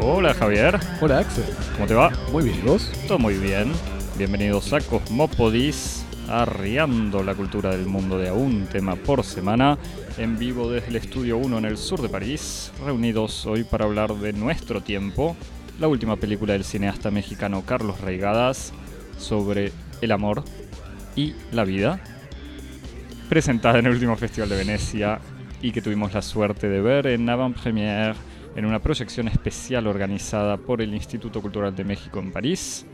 Hola Javier, Hola Axel, ¿cómo te va? muy bien, ¿y vos? Todo muy bien. Bienvenidos a Cosmopodis, arriando la cultura del mundo de a un tema por semana, en vivo desde el Estudio 1 en el sur de París, reunidos hoy para hablar de nuestro tiempo, la última película del cineasta mexicano Carlos Reigadas sobre el amor y la vida, presentada en el último Festival de Venecia y que tuvimos la suerte de ver en avant-première en una proyección especial organizada por el Instituto Cultural de México en París,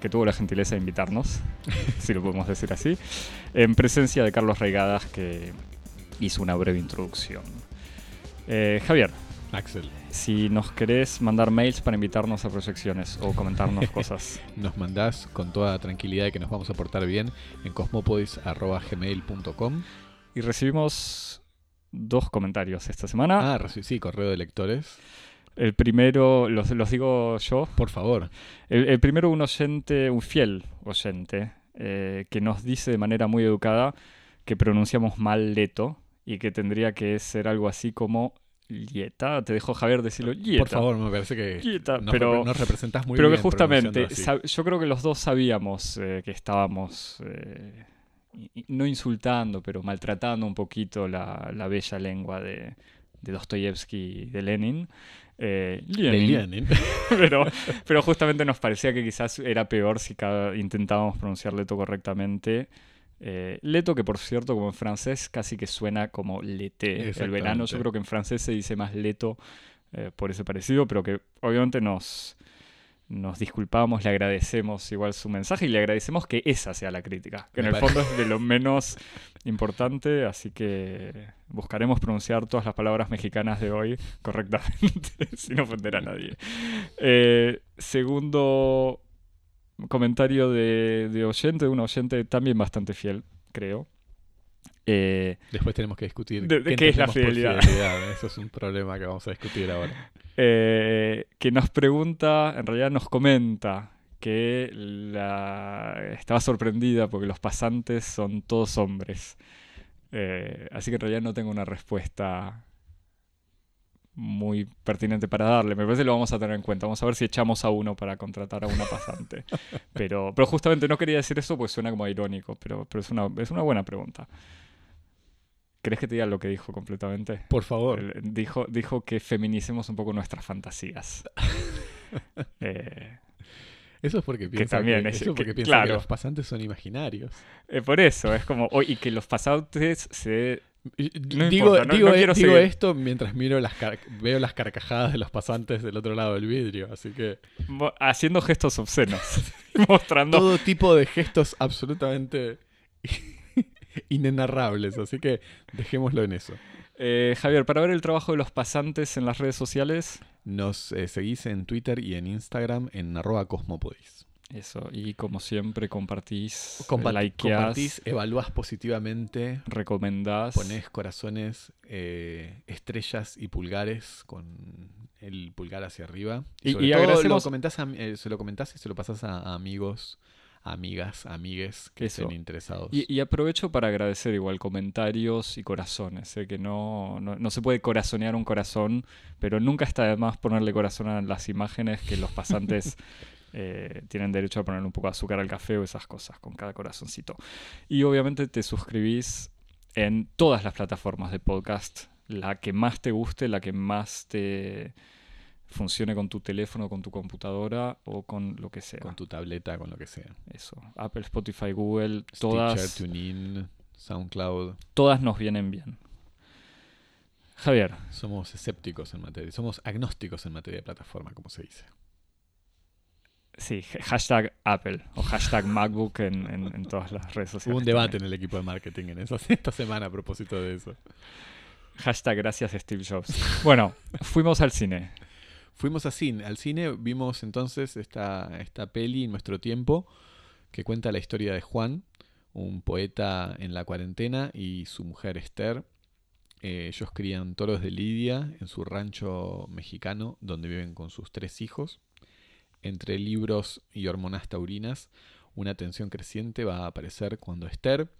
que tuvo la gentileza de invitarnos, si lo podemos decir así, en presencia de Carlos Reigadas, que hizo una breve introducción. Eh, Javier, Axel, si nos querés mandar mails para invitarnos a proyecciones o comentarnos cosas, nos mandás con toda tranquilidad de que nos vamos a portar bien en cosmopodis.gmail.com y recibimos dos comentarios esta semana. Ah, sí, correo de lectores. El primero, los, los digo yo, Por favor, El, el primero, un oyente, un fiel oyente, eh, que nos dice de manera muy educada que pronunciamos mal leto y que tendría que ser algo así como lieta. Te dejo, Javier, decirlo lieta. por favor, me parece que Lieta, nos, pero, nos representás muy pero bien. que justamente, yo creo que los dos sabíamos eh, que estábamos, eh, no insultando, pero maltratando un poquito la, la bella lengua de, de Dostoyevsky y de Lenin. Eh, De Lenin, Lenin. pero, pero justamente nos parecía que quizás era peor si cada- intentábamos pronunciar Leto correctamente. Eh, leto, que por cierto, como en francés, casi que suena como l'été, el verano. Yo creo que en francés se dice más leto eh, por ese parecido, pero que obviamente nos, nos disculpamos, le agradecemos igual su mensaje y le agradecemos que esa sea la crítica, que en el fondo es de lo menos importante, así que buscaremos pronunciar todas las palabras mexicanas de hoy correctamente, sin ofender a nadie. Eh, segundo comentario de, de oyente, de un oyente también bastante fiel, creo. Eh, Después tenemos que discutir De- de qué es la por fidelidad. Eso es un problema que vamos a discutir ahora. eh, que nos pregunta, en realidad nos comenta que la, estaba sorprendida porque los pasantes son todos hombres. Eh, así que en realidad no tengo una respuesta muy pertinente para darle. Me parece que lo vamos a tener en cuenta. Vamos a ver si echamos a uno para contratar a una pasante. Pero, pero justamente no quería decir eso porque suena como irónico, pero, pero es, una, es una buena pregunta. ¿Crees que te diga lo que dijo completamente? Por favor. El- Dijo, dijo que feminicemos un poco nuestras fantasías. Eh, Eso es porque piensa, también que, es- eso es que- porque piensa claro. que los pasantes son imaginarios. eh, por eso, es como. oh, y que los pasantes se. No digo importa, no- digo, no quiero digo seguir. esto mientras miro las veo las carcajadas de los pasantes del otro lado del vidrio, así que haciendo gestos obscenos. mostrando. todo tipo de gestos absolutamente inenarrables, así que dejémoslo en eso. Eh, Javier, para ver el trabajo de los pasantes en las redes sociales. Nos eh, seguís en Twitter y en Instagram en arroba cosmopodis. Eso, y como siempre compartís, Compa- likeás, compartís, evaluás positivamente, recomendás. ponés corazones, eh, estrellas y pulgares con el pulgar hacia arriba. Y- sobre y todo agradecemos- lo comentás a- eh, se lo comentás y se lo pasás a, a amigos, amigas, amigues que Eso. estén interesados. Y, y aprovecho para agradecer igual comentarios y corazones. Sé que no, no, no se puede corazonear un corazón, pero nunca está de más ponerle corazón a las imágenes que los pasantes eh, tienen derecho a ponerle un poco de azúcar al café o esas cosas con cada corazoncito. Y obviamente te suscribís en todas las plataformas de podcast, la que más te guste, la que más te funcione con tu teléfono, con tu computadora o con lo que sea. con tu tableta, con lo que sea. Eso. Apple, Spotify, Google, Stitcher, todas, TuneIn, SoundCloud. todas nos vienen bien. Javier, Somos escépticos en materia, somos agnósticos en materia de plataforma, como se dice. sí, ha- hashtag Apple o hashtag MacBook en, en- en todas las redes sociales. Hubo un debate también. en el equipo de marketing en eso, esta semana a propósito de eso. Hashtag gracias Steve Jobs. Bueno, fuimos al cine. Fuimos a cine, al cine, vimos entonces esta, esta peli en nuestro tiempo que cuenta la historia de Juan, un poeta en la cuarentena, y su mujer Esther. Eh, ellos crían toros de Lidia en su rancho mexicano, donde viven con sus tres hijos. Entre libros y hormonas taurinas, una tensión creciente va a aparecer cuando Esther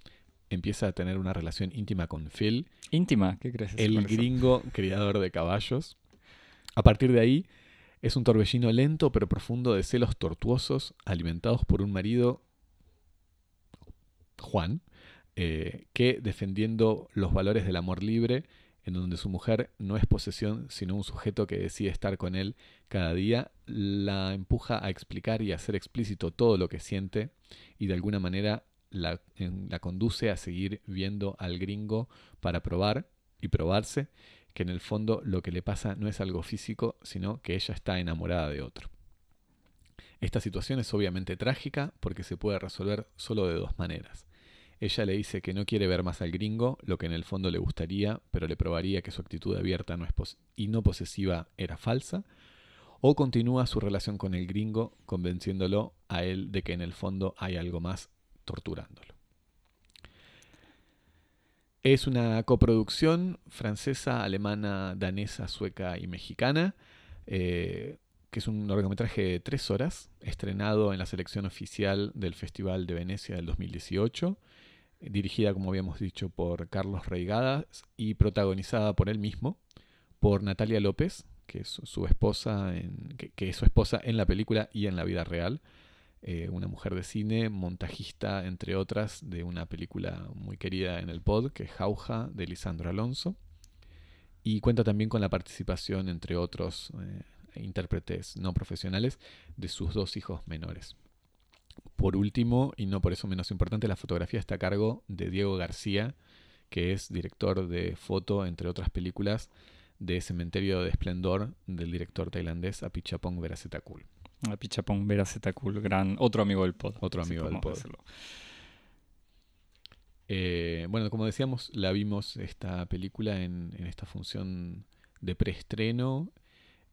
empieza a tener una relación íntima con Phil, Íntima, ¿qué crees? el gringo criador de caballos. A partir de ahí, Es un torbellino lento pero profundo de celos tortuosos, alimentados por un marido, Juan, eh, que defendiendo los valores del amor libre, en donde su mujer no es posesión, sino un sujeto que decide estar con él cada día, la empuja a explicar y a hacer explícito todo lo que siente y de alguna manera la, la conduce a seguir viendo al gringo para probar y probarse que en el fondo lo que le pasa no es algo físico, sino que ella está enamorada de otro. Esta situación es obviamente trágica porque se puede resolver solo de dos maneras. Ella le dice que no quiere ver más al gringo, lo que en el fondo le gustaría, pero le probaría que su actitud abierta y no posesiva era falsa, o continúa su relación con el gringo convenciéndolo a él de que en el fondo hay algo más torturándolo. Es una coproducción francesa, alemana, danesa, sueca y mexicana, eh, que es un largometraje de tres horas, estrenado en la selección oficial del Festival de Venecia del 2018, dirigida, como habíamos dicho, por Carlos Reigadas y protagonizada por él mismo, por Natalia López, que es su esposa, que es su esposa en la película y en la vida real. Eh, una mujer de cine, montajista, entre otras, de una película muy querida en el pod, que es Jauja, de Lisandro Alonso. Y cuenta también con la participación, entre otros eh, intérpretes no profesionales, de sus dos hijos menores. Por último, y no por eso menos importante, la fotografía está a cargo de Diego García, que es director de foto, entre otras películas, de Cementerio de Esplendor del director tailandés Apichapong Verasetakul. A Pichapong Vera Cool, gran, otro amigo del pod. Otro amigo del pod. Eh, bueno, como decíamos, la vimos esta película en, esta función de preestreno,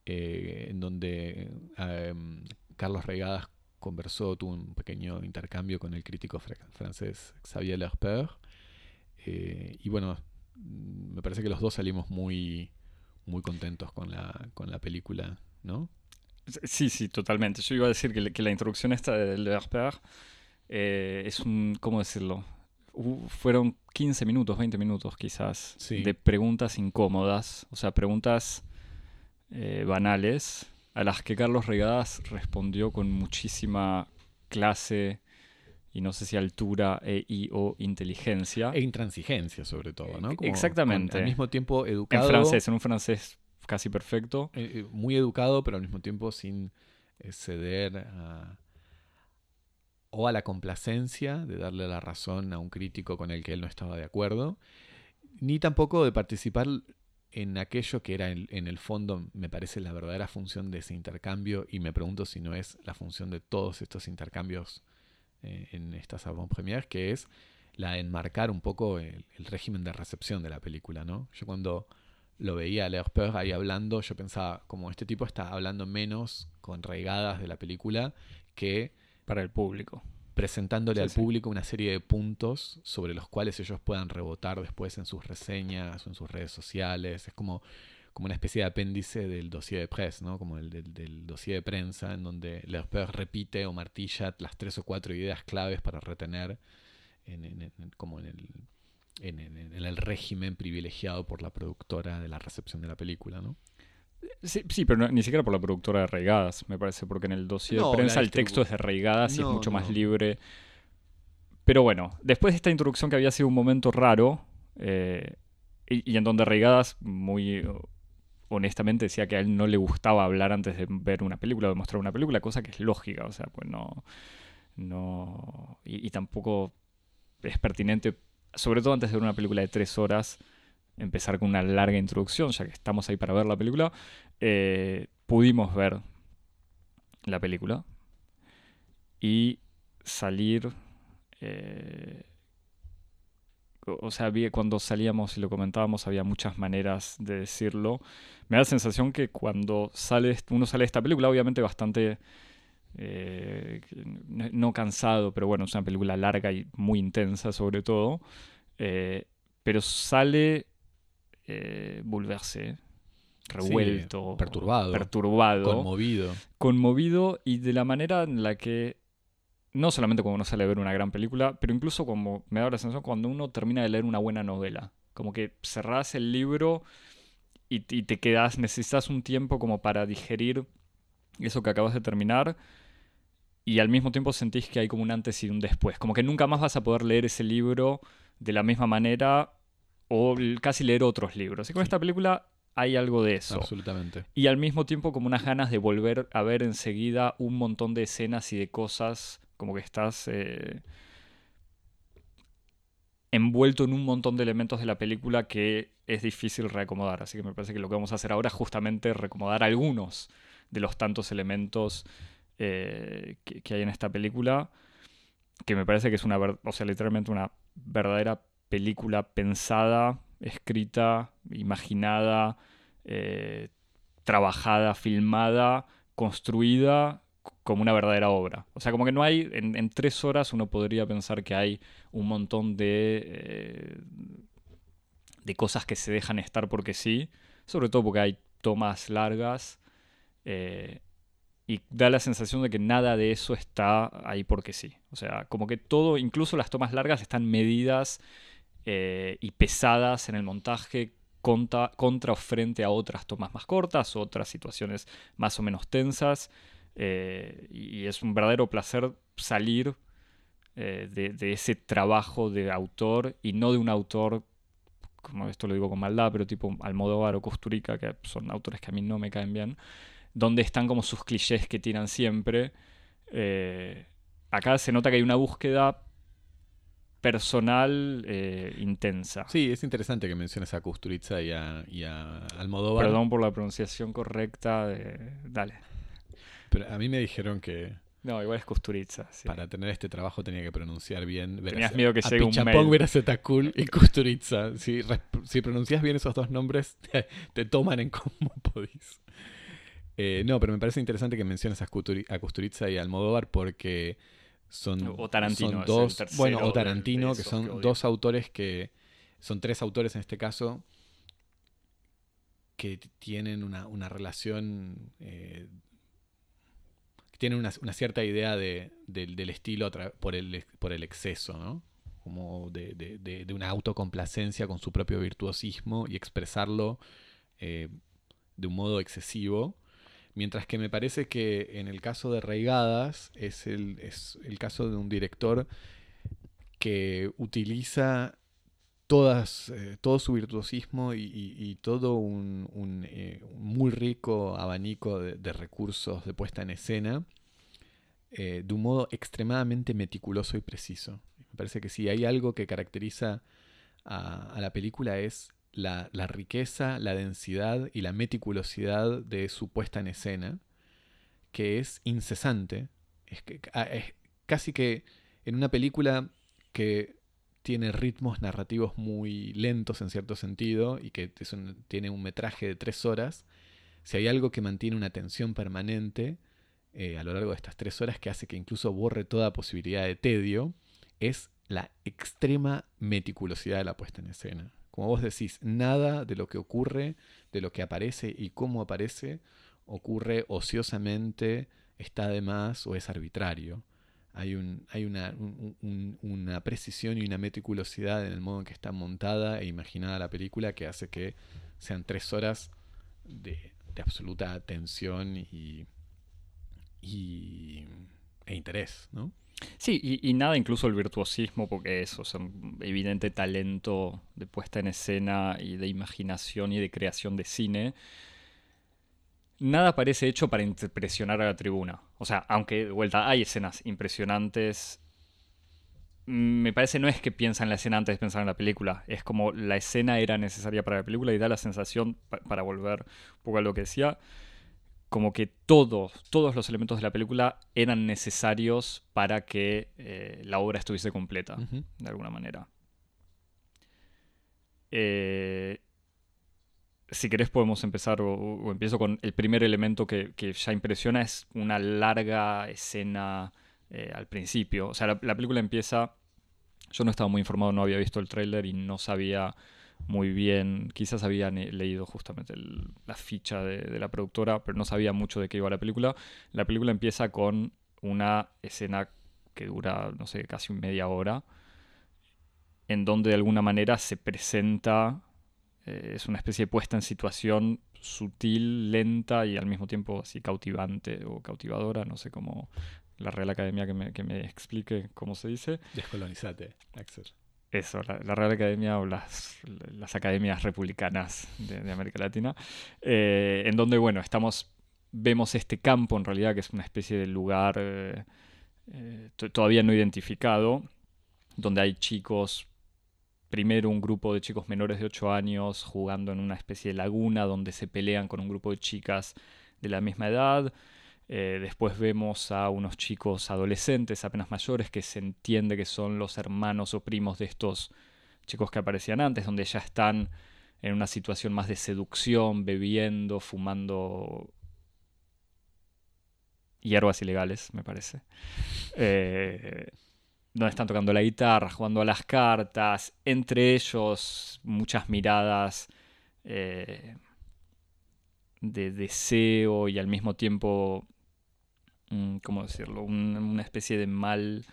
eh, en donde em, Carlos Regadas conversó, tuvo un pequeño intercambio con el crítico francés Xavier Lerpeur. Eh, y bueno, me parece que los dos salimos muy, muy contentos con la, con la película, ¿no? Sí, sí, totalmente. Yo iba a decir que, la introducción esta de Lerper eh, es un, ¿cómo decirlo? fueron 15 minutos, 20 minutos quizás, de preguntas incómodas, o sea, preguntas eh, banales, a las que Carlos Regadas respondió con muchísima clase y no sé si altura e, y o inteligencia. E intransigencia sobre todo, ¿no? Exactamente. al mismo tiempo educado. En francés, en un francés casi perfecto. Eh, eh, muy educado, pero al mismo tiempo sin eh, ceder o a la complacencia de darle la razón a un crítico con el que él no estaba de acuerdo, ni tampoco de participar en aquello que era en, el fondo, me parece, la verdadera función de ese intercambio, y me pregunto si no es la función de todos estos intercambios en estas avant-premières, que es la de enmarcar un poco el, el, régimen de recepción de la película, ¿no? Yo cuando lo veía a Lerpeur ahí hablando, yo pensaba, como este tipo está hablando menos con regadas de la película que... Para el público. Presentándole al público una serie de puntos sobre los cuales ellos puedan rebotar después en sus reseñas o en sus redes sociales. Es como, como una especie de apéndice del dossier de press, ¿no? Como el del, del dossier de prensa, en donde Lerpeur repite o martilla las tres o cuatro ideas claves para retener en, como en el en, el régimen privilegiado por la productora de la recepción de la película, ¿no? Sí, sí pero ni siquiera por la productora de Reigadas, me parece, porque en el dossier de prensa el texto es de Reigadas y es mucho más libre. Pero bueno, después de esta introducción que había sido un momento raro, eh, y, en donde Reigadas muy honestamente decía que a él no le gustaba hablar antes de ver una película o de mostrar una película, cosa que es lógica, o sea, pues no. no y tampoco es pertinente sobre todo antes de ver una película de tres horas, empezar con una larga introducción, ya que estamos ahí para ver la película, eh, pudimos ver la película y salir... Eh, o sea, cuando salíamos y lo comentábamos había muchas maneras de decirlo. Me da la sensación que cuando uno sale de esta película, obviamente bastante eh, no cansado, pero bueno, es una película larga y muy intensa sobre todo. Eh, pero sale eh, revuelto, perturbado, perturbado, conmovido. Conmovido y de la manera en la que, no solamente cuando uno sale a ver una gran película, pero incluso como me da la sensación cuando uno termina de leer una buena novela. Como que cerrás el libro y, y te quedas, necesitas un tiempo como para digerir eso que acabas de terminar, y al mismo tiempo sentís que hay como un antes y un después. Como que nunca más vas a poder leer ese libro de la misma manera o casi leer otros libros. Y con esta película hay algo de eso. Absolutamente. Y al mismo tiempo como unas ganas de volver a ver enseguida un montón de escenas y de cosas, como que estás eh, envuelto en un montón de elementos de la película que es difícil reacomodar. Así que me parece que lo que vamos a hacer ahora es justamente reacomodar algunos de los tantos elementos eh, que, hay en esta película, que me parece que es una, o sea, literalmente una verdadera película pensada, escrita, imaginada, eh, trabajada, filmada, construida como una verdadera obra. O sea, como que no hay, en, tres horas uno podría pensar que hay un montón de, eh, de cosas que se dejan estar porque sí, sobre todo porque hay tomas largas y da la sensación de que nada de eso está ahí porque sí. O sea, como que todo, incluso las tomas largas están medidas eh, y pesadas en el montaje contra, contra o frente a otras tomas más cortas, otras situaciones más o menos tensas. Eh, y es un verdadero placer salir eh, de, ese trabajo de autor y no de un autor, como esto lo digo con maldad, pero tipo Almodóvar o Costurica, que son autores que a mí no me caen bien, donde están como sus clichés que tiran siempre. Eh, acá se nota que hay una búsqueda personal intensa. Sí, es interesante que menciones a Kusturica y a, y a Almodóvar. Perdón por la pronunciación correcta. Dale. Pero a mí me dijeron que. No, igual es Kusturica. Para tener este trabajo tenía que pronunciar bien. Tenías miedo que llegue un mail. y Kusturica. Si, si pronuncias bien esos dos nombres, te, toman en cómo podís. Eh, no, pero me parece interesante que menciones a, Kusturica y a Almodóvar porque son, o Tarantino, dos, bueno, o Tarantino, que son dos autores que son tres autores en este caso que tienen una, una relación eh, tiene una, cierta idea del estilo por el, por el exceso, ¿no? Como de, una autocomplacencia con su propio virtuosismo y expresarlo eh, de un modo excesivo. Mientras que me parece que en el caso de Reigadas es el, es el caso de un director que utiliza todas, eh, todo su virtuosismo y, todo un, eh, muy rico abanico de, recursos de puesta en escena eh, de un modo extremadamente meticuloso y preciso. Me parece que si hay algo que caracteriza a, la película es la, riqueza, la densidad y la meticulosidad de su puesta en escena, que es incesante. Ah, es casi que en una película que tiene ritmos narrativos muy lentos en cierto sentido y que tiene un metraje de tres horas, si hay algo que mantiene una tensión permanente eh, a lo largo de estas tres horas que hace que incluso borre toda posibilidad de tedio, es la extrema meticulosidad de la puesta en escena. Como vos decís, nada de lo que ocurre, de lo que aparece y cómo aparece, ocurre ociosamente, está de más o es arbitrario hay, un, hay una, precisión y una meticulosidad en el modo en que está montada e imaginada la película que hace que sean tres horas de, absoluta atención y, y, e interés, ¿no? Sí, y, nada, incluso el virtuosismo, porque eso, o un evidente talento de puesta en escena y de imaginación y de creación de cine nada parece hecho para impresionar a la tribuna. O sea, aunque de vuelta hay escenas impresionantes, me parece no es que piensan en la escena antes de pensar en la película, es como la escena era necesaria para la película y da la sensación, para volver un poco a lo que decía, como que todos, todos los elementos de la película eran necesarios para que eh, la obra estuviese completa, de alguna manera. Eh, si querés podemos empezar, o, empiezo con el primer elemento que, ya impresiona, es una larga escena eh, al principio. O sea, la, película empieza, yo no estaba muy informado, no había visto el tráiler y no sabía muy bien, quizás había leído justamente la ficha de, la productora, pero no sabía mucho de qué iba la película. La película empieza con una escena que dura, no sé, casi media hora, en donde de alguna manera se presenta eh, es una especie de puesta en situación sutil, lenta y al mismo tiempo así cautivante o cautivadora, no sé cómo la Real Academia que me, que me explique cómo se dice. Descolonizate, Axel. Eso, la, Real Academia o las, las academias republicanas de, América Latina, eh, en donde, bueno, estamos, vemos este campo en realidad que es una especie de lugar eh, eh, todavía no identificado, donde hay chicos primero un grupo de chicos menores de 8 años jugando en una especie de laguna donde se pelean con un grupo de chicas de la misma edad. Eh, después vemos a unos chicos adolescentes apenas mayores que se entiende que son los hermanos o primos de estos chicos que aparecían antes, donde ya están en una situación más de seducción, bebiendo, fumando hierbas ilegales, me parece. Eh, donde están tocando la guitarra, jugando a las cartas, entre ellos muchas miradas eh, de deseo y al mismo tiempo, ¿cómo decirlo? una especie de mal,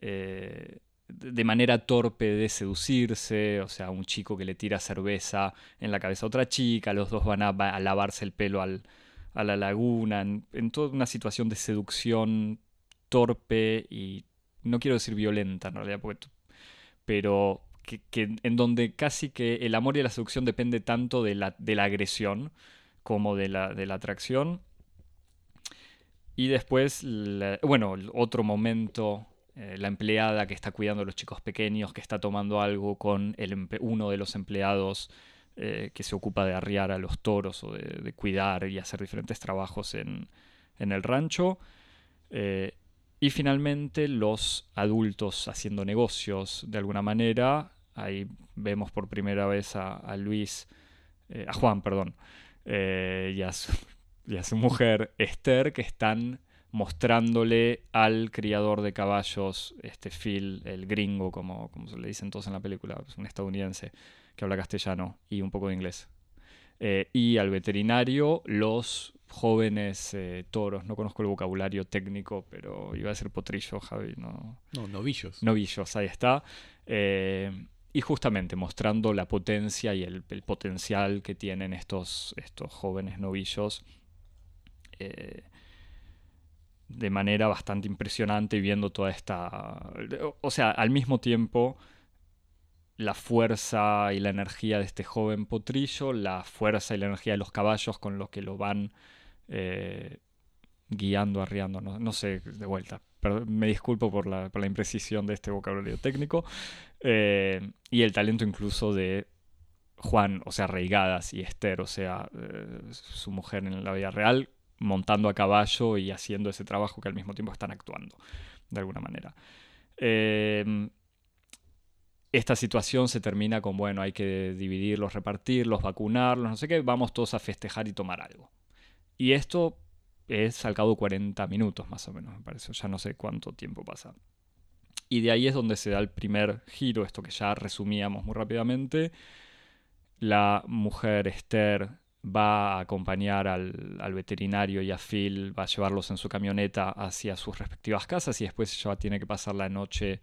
eh, de manera torpe de seducirse, o sea, un chico que le tira cerveza en la cabeza a otra chica, los dos van a, lavarse el pelo a la laguna, en toda una situación de seducción torpe y no quiero decir violenta en realidad, pero que, en donde casi que el amor y la seducción depende tanto de la, de la agresión como de la, de la atracción. Y después, bueno, otro momento, eh, la empleada que está cuidando a los chicos pequeños, que está tomando algo con el, uno de los empleados eh, que se ocupa de arriar a los toros o de, cuidar y hacer diferentes trabajos en, en el rancho. Eh, y finalmente los adultos haciendo negocios de alguna manera. Ahí vemos por primera vez a, Luis, eh, a Juan, perdón, eh, y, a su, mujer Esther, que están mostrándole al criador de caballos, este Phil, el gringo, como, como se le dicen todos en la película, es un estadounidense que habla castellano y un poco de inglés. Eh, y al veterinario los jóvenes eh, toros. No conozco el vocabulario técnico, pero iba a ser potrillo, Javi. No, no novillos. Novillos, ahí está. Eh, y justamente mostrando la potencia y el, potencial que tienen estos, estos jóvenes novillos de manera bastante impresionante viendo toda esta... O sea, al mismo tiempo la fuerza y la energía de este joven potrillo, la fuerza y la energía de los caballos con los que lo van eh, guiando, arriando, no, sé, de vuelta. Me disculpo por la, imprecisión de este vocabulario técnico. Eh, y el talento incluso de Juan, o sea, Reigadas y Esther, o sea, eh, su mujer en la vida real, montando a caballo y haciendo ese trabajo que al mismo tiempo están actuando, de alguna manera esta situación se termina con, bueno, hay que dividirlos, repartirlos, vacunarlos, no sé qué, vamos todos a festejar y tomar algo. Y esto es al cabo de 40 minutos más o menos, me parece, ya no sé cuánto tiempo pasa. Y de ahí es donde se da el primer giro, esto que ya resumíamos muy rápidamente. La mujer Esther va a acompañar al, al, veterinario y a Phil, va a llevarlos en su camioneta hacia sus respectivas casas y después ella tiene que pasar la noche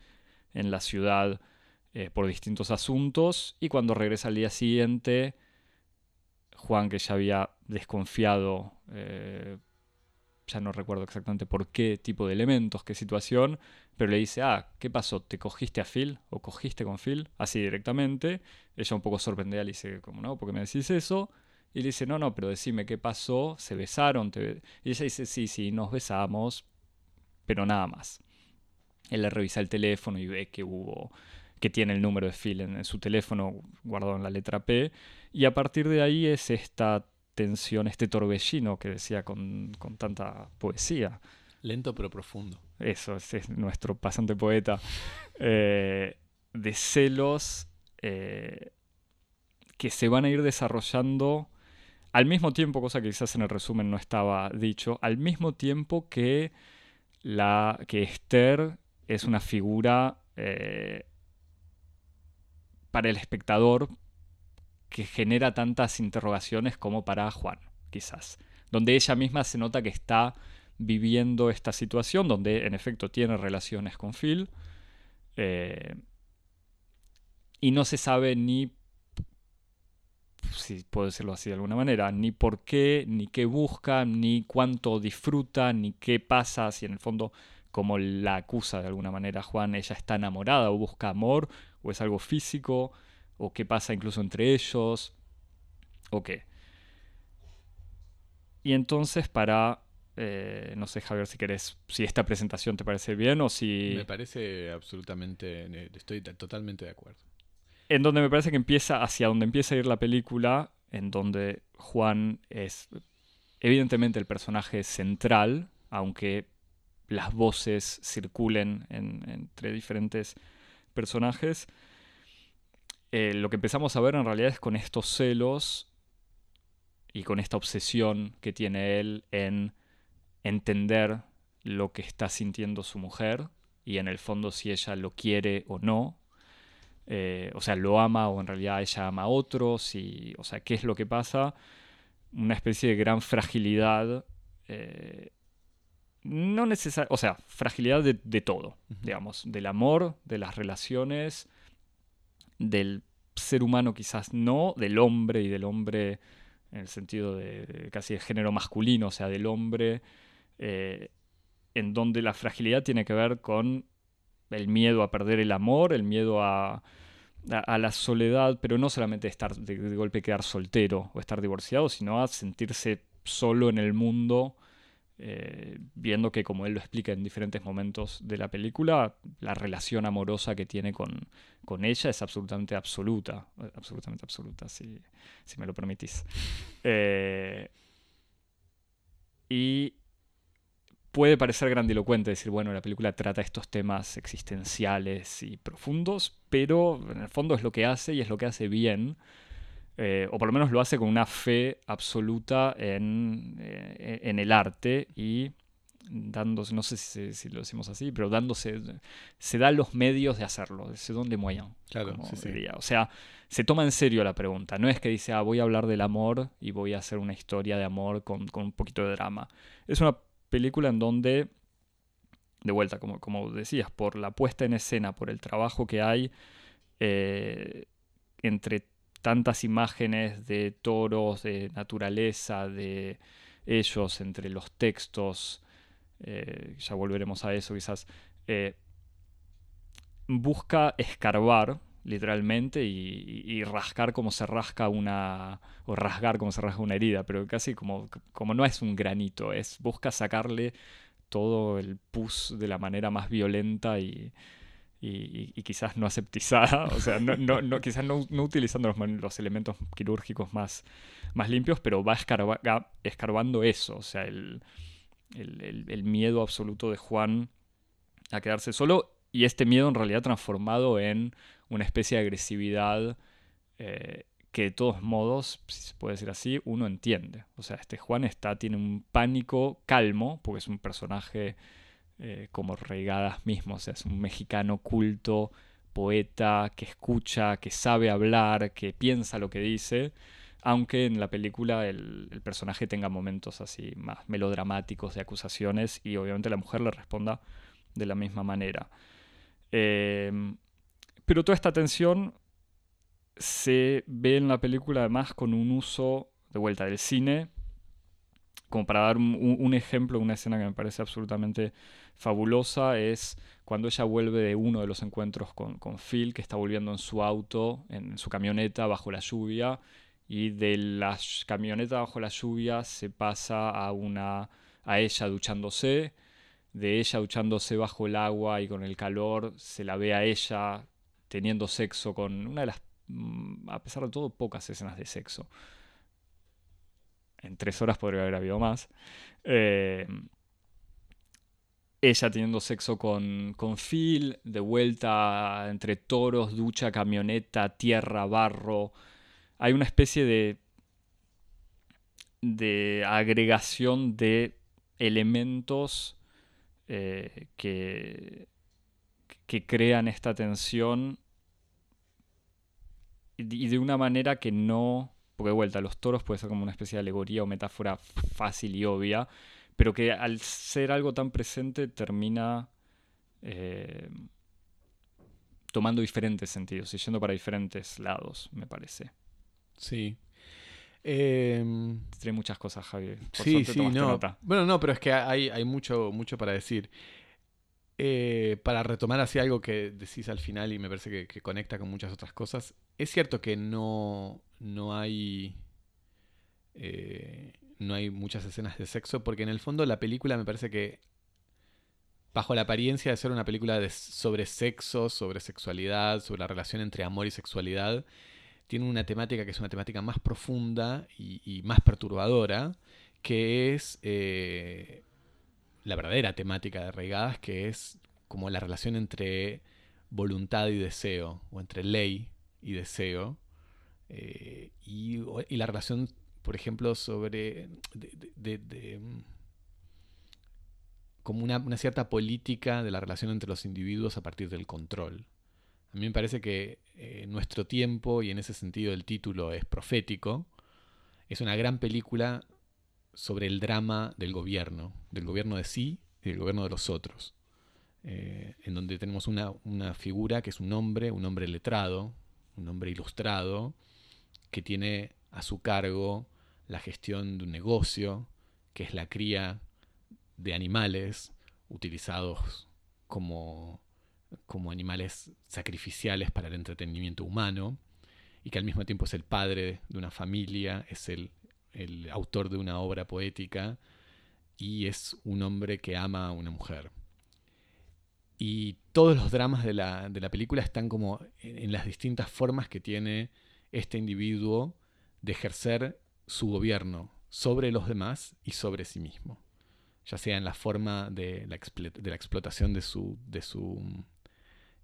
en la ciudad eh, por distintos asuntos y cuando regresa al día siguiente, Juan, que ya había desconfiado, eh, ya no recuerdo exactamente por qué tipo de elementos, qué situación, pero le dice, ah, ¿qué pasó? ¿Te cogiste a Phil o cogiste con Phil? Así directamente. Ella un poco sorprendida le dice, ¿cómo no? ¿Por qué me decís eso? Y le dice, no, no, pero decime qué pasó, se besaron. Y ella dice, sí, sí, nos besamos, pero nada más. Él le revisa el teléfono y ve que hubo que tiene el número de Phil en, su teléfono guardado en la letra P. Y a partir de ahí es esta tensión, este torbellino que decía con, tanta poesía. Lento pero profundo. Eso, es nuestro pasante poeta. Eh, de celos eh, que se van a ir desarrollando al mismo tiempo, cosa que quizás en el resumen no estaba dicho, al mismo tiempo que, la, que Esther es una figura eh, para el espectador que genera tantas interrogaciones como para Juan, quizás. Donde ella misma se nota que está viviendo esta situación, donde en efecto tiene relaciones con Phil. Eh, y no se sabe ni si puedo decirlo así de alguna manera, ni por qué, ni qué busca, ni cuánto disfruta, ni qué pasa, si en el fondo, como la acusa de alguna manera Juan, ella está enamorada o busca amor, o es algo físico, o qué pasa incluso entre ellos, o qué. Y entonces para eh, no sé, Javier, si querés, si esta presentación te parece bien o si... Me parece absolutamente, estoy totalmente de acuerdo. En donde me parece que empieza, hacia donde empieza a ir la película, en donde Juan es evidentemente el personaje central, aunque las voces circulen entre diferentes personajes. Eh, lo que empezamos a ver en realidad es con estos celos y con esta obsesión que tiene él en entender lo que está sintiendo su mujer y en el fondo si ella lo quiere o no. Eh, o sea, lo ama o en realidad ella ama a otro, si, o sea, qué es lo que pasa. Una especie de gran fragilidad. Eh, no necesariamente, o sea, fragilidad de, todo, digamos, del amor, de las relaciones, del ser humano quizás no, del hombre y del hombre en el sentido de, casi de género masculino, o sea, del hombre eh, en donde la fragilidad tiene que ver con el miedo a perder el amor, el miedo a, la soledad, pero no solamente estar de, golpe quedar soltero o estar divorciado, sino a sentirse solo en el mundo, eh, viendo que, como él lo explica en diferentes momentos de la película, la relación amorosa que tiene con, con ella es absolutamente absoluta, absolutamente absoluta, si, si me lo permitís. Eh, y puede parecer grandilocuente decir, bueno, la película trata estos temas existenciales y profundos, pero en el fondo es lo que hace y es lo que hace bien, eh, o por lo menos lo hace con una fe absoluta en, eh, en el arte y dándose, no sé si, lo decimos así, pero dándose, se da los medios de hacerlo, se donde moyen. Claro, sí, O sea, se toma en serio la pregunta. No es que dice, ah, voy a hablar del amor y voy a hacer una historia de amor con, con un poquito de drama. Es una película en donde, de vuelta, como, como decías, por la puesta en escena, por el trabajo que hay eh, entre tantas imágenes de toros, de naturaleza, de ellos, entre los textos, eh, ya volveremos a eso quizás, eh, busca escarbar literalmente y, rascar como se rasca una o rasgar como se rasga una herida pero casi como, como no es un granito es busca sacarle todo el pus de la manera más violenta y, y, quizás no aseptizada, o sea, no, no, quizás no, utilizando los, elementos quirúrgicos más, más limpios, pero va escarbando eso, o sea, el, el, el, miedo absoluto de Juan a quedarse solo y este miedo en realidad transformado en una especie de agresividad eh, que de todos modos, si se puede decir así, uno entiende. O sea, este Juan está, tiene un pánico calmo, porque es un personaje eh, como Reigadas mismo, o sea, es un mexicano culto, poeta, que escucha, que sabe hablar, que piensa lo que dice, aunque en la película el, el personaje tenga momentos así más melodramáticos de acusaciones y obviamente la mujer le responda de la misma manera. Eh, pero toda esta tensión se ve en la película además con un uso de vuelta del cine, como para dar un, ejemplo, una escena que me parece absolutamente fabulosa, es cuando ella vuelve de uno de los encuentros con, Phil, que está volviendo en su auto, en su camioneta bajo la lluvia, y de la camioneta bajo la lluvia se pasa a, una, a ella duchándose, de ella duchándose bajo el agua y con el calor, se la ve a ella teniendo sexo con una de las, mm, a pesar de todo, pocas escenas de sexo. En tres horas podría haber habido más. Eh, ella teniendo sexo con, con Phil, de vuelta entre toros, ducha, camioneta, tierra, barro. Hay una especie de, de agregación de elementos eh, que, que crean esta tensión y de una manera que no, porque de vuelta, los toros puede ser como una especie de alegoría o metáfora fácil y obvia, pero que al ser algo tan presente termina eh, tomando diferentes sentidos y yendo para diferentes lados, me parece. Sí. Tiene muchas cosas, Javier. Por sí, sí, no. nota. Bueno, no, pero es que hay, hay mucho, mucho para decir. Eh, para retomar así algo que decís al final y me parece que, conecta con muchas otras cosas, es cierto que no, no hay eh, no hay muchas escenas de sexo porque en el fondo la película me parece que bajo la apariencia de ser una película sobre sexo, sobre sexualidad, sobre la relación entre amor y sexualidad, tiene una temática que es una temática más profunda y, y más perturbadora, que es eh, la verdadera temática de Reigadas, que es como la relación entre voluntad y deseo, o entre ley y deseo, eh, y, la relación, por ejemplo, sobre... De, como una, una, cierta política de la relación entre los individuos a partir del control. A mí me parece que eh, nuestro tiempo, y en ese sentido el título es profético, es una gran película sobre el drama del gobierno, del gobierno de sí y del gobierno de los otros, eh, en donde tenemos una, una, figura que es un hombre, un hombre letrado, un hombre ilustrado, que tiene a su cargo la gestión de un negocio, que es la cría de animales utilizados como, como animales sacrificiales para el entretenimiento humano, y que al mismo tiempo es el padre de una familia, es el, el autor de una obra poética y es un hombre que ama a una mujer. Y todos los dramas de la, de la película están como en, las distintas formas que tiene este individuo de ejercer su gobierno sobre los demás y sobre sí mismo. Ya sea en la forma de la, de la explotación de su, de, su,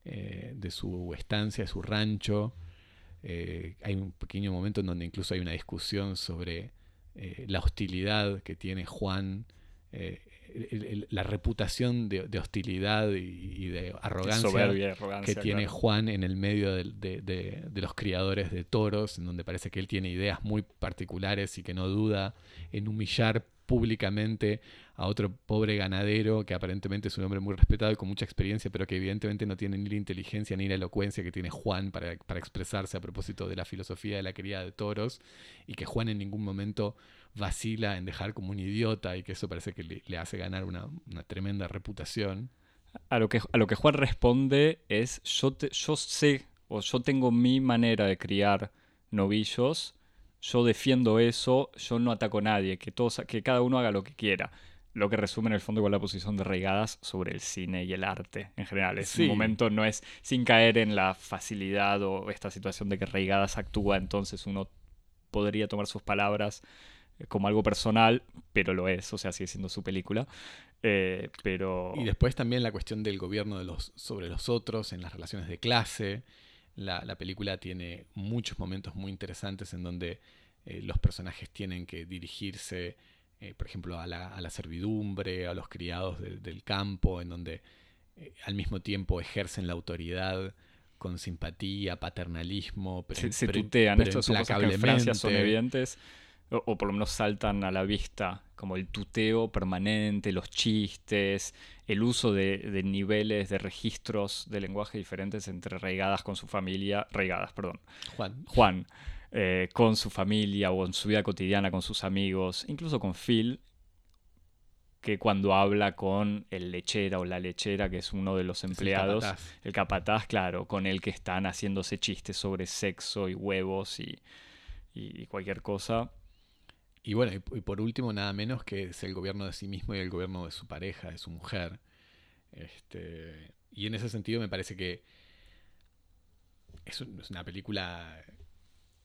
eh, de su estancia, de su rancho. Eh, hay un pequeño momento en donde incluso hay una discusión sobre eh, la hostilidad que tiene Juan, eh, el, el, la reputación de, de hostilidad y, y, de arrogancia, Soberbia y arrogancia que tiene claro. Juan en el medio de, de, de, los criadores de toros, en donde parece que él tiene ideas muy particulares y que no duda en humillar públicamente a otro pobre ganadero que aparentemente es un hombre muy respetado y con mucha experiencia, pero que evidentemente no tiene ni la inteligencia ni la elocuencia que tiene Juan para, para expresarse a propósito de la filosofía de la cría de toros, y que Juan en ningún momento vacila en dejar como un idiota y que eso parece que le, hace ganar una, una, tremenda reputación. A lo, que, a lo que Juan responde es, yo, te, yo sé o yo tengo mi manera de criar novillos, yo defiendo eso, yo no ataco a nadie, que, todos, que cada uno haga lo que quiera. Lo que resume en el fondo igual la posición de Reigadas sobre el cine y el arte en general. Es Sí. un momento, no es sin caer en la facilidad o esta situación de que Reigadas actúa, entonces uno podría tomar sus palabras eh, como algo personal, pero lo es, o sea, sigue siendo su película. Eh, pero. Y después también la cuestión del gobierno de los, sobre los otros, en las relaciones de clase. La, la película tiene muchos momentos muy interesantes en donde eh, los personajes tienen que dirigirse, eh, por ejemplo, a la, a la, servidumbre, a los criados de, del campo, en donde eh, al mismo tiempo ejercen la autoridad con simpatía, paternalismo, pero, se, tutean. pero Estas son cosas que en Francia son evidentes, o, o, por lo menos saltan a la vista, como el tuteo permanente, los chistes, el uso de, de niveles, de registros de lenguaje diferentes entre Reigadas con su familia, Reigadas, perdón, Juan. Juan. Eh, con su familia o en su vida cotidiana con sus amigos, incluso con Phil, que cuando habla con el lechera o la lechera, que es uno de los empleados, el capataz. el capataz, claro, con el que están haciéndose chistes sobre sexo y huevos y, y cualquier cosa. Y bueno, y, por último, nada menos que es el gobierno de sí mismo y el gobierno de su pareja, de su mujer. Este, y en ese sentido me parece que es, un, es una película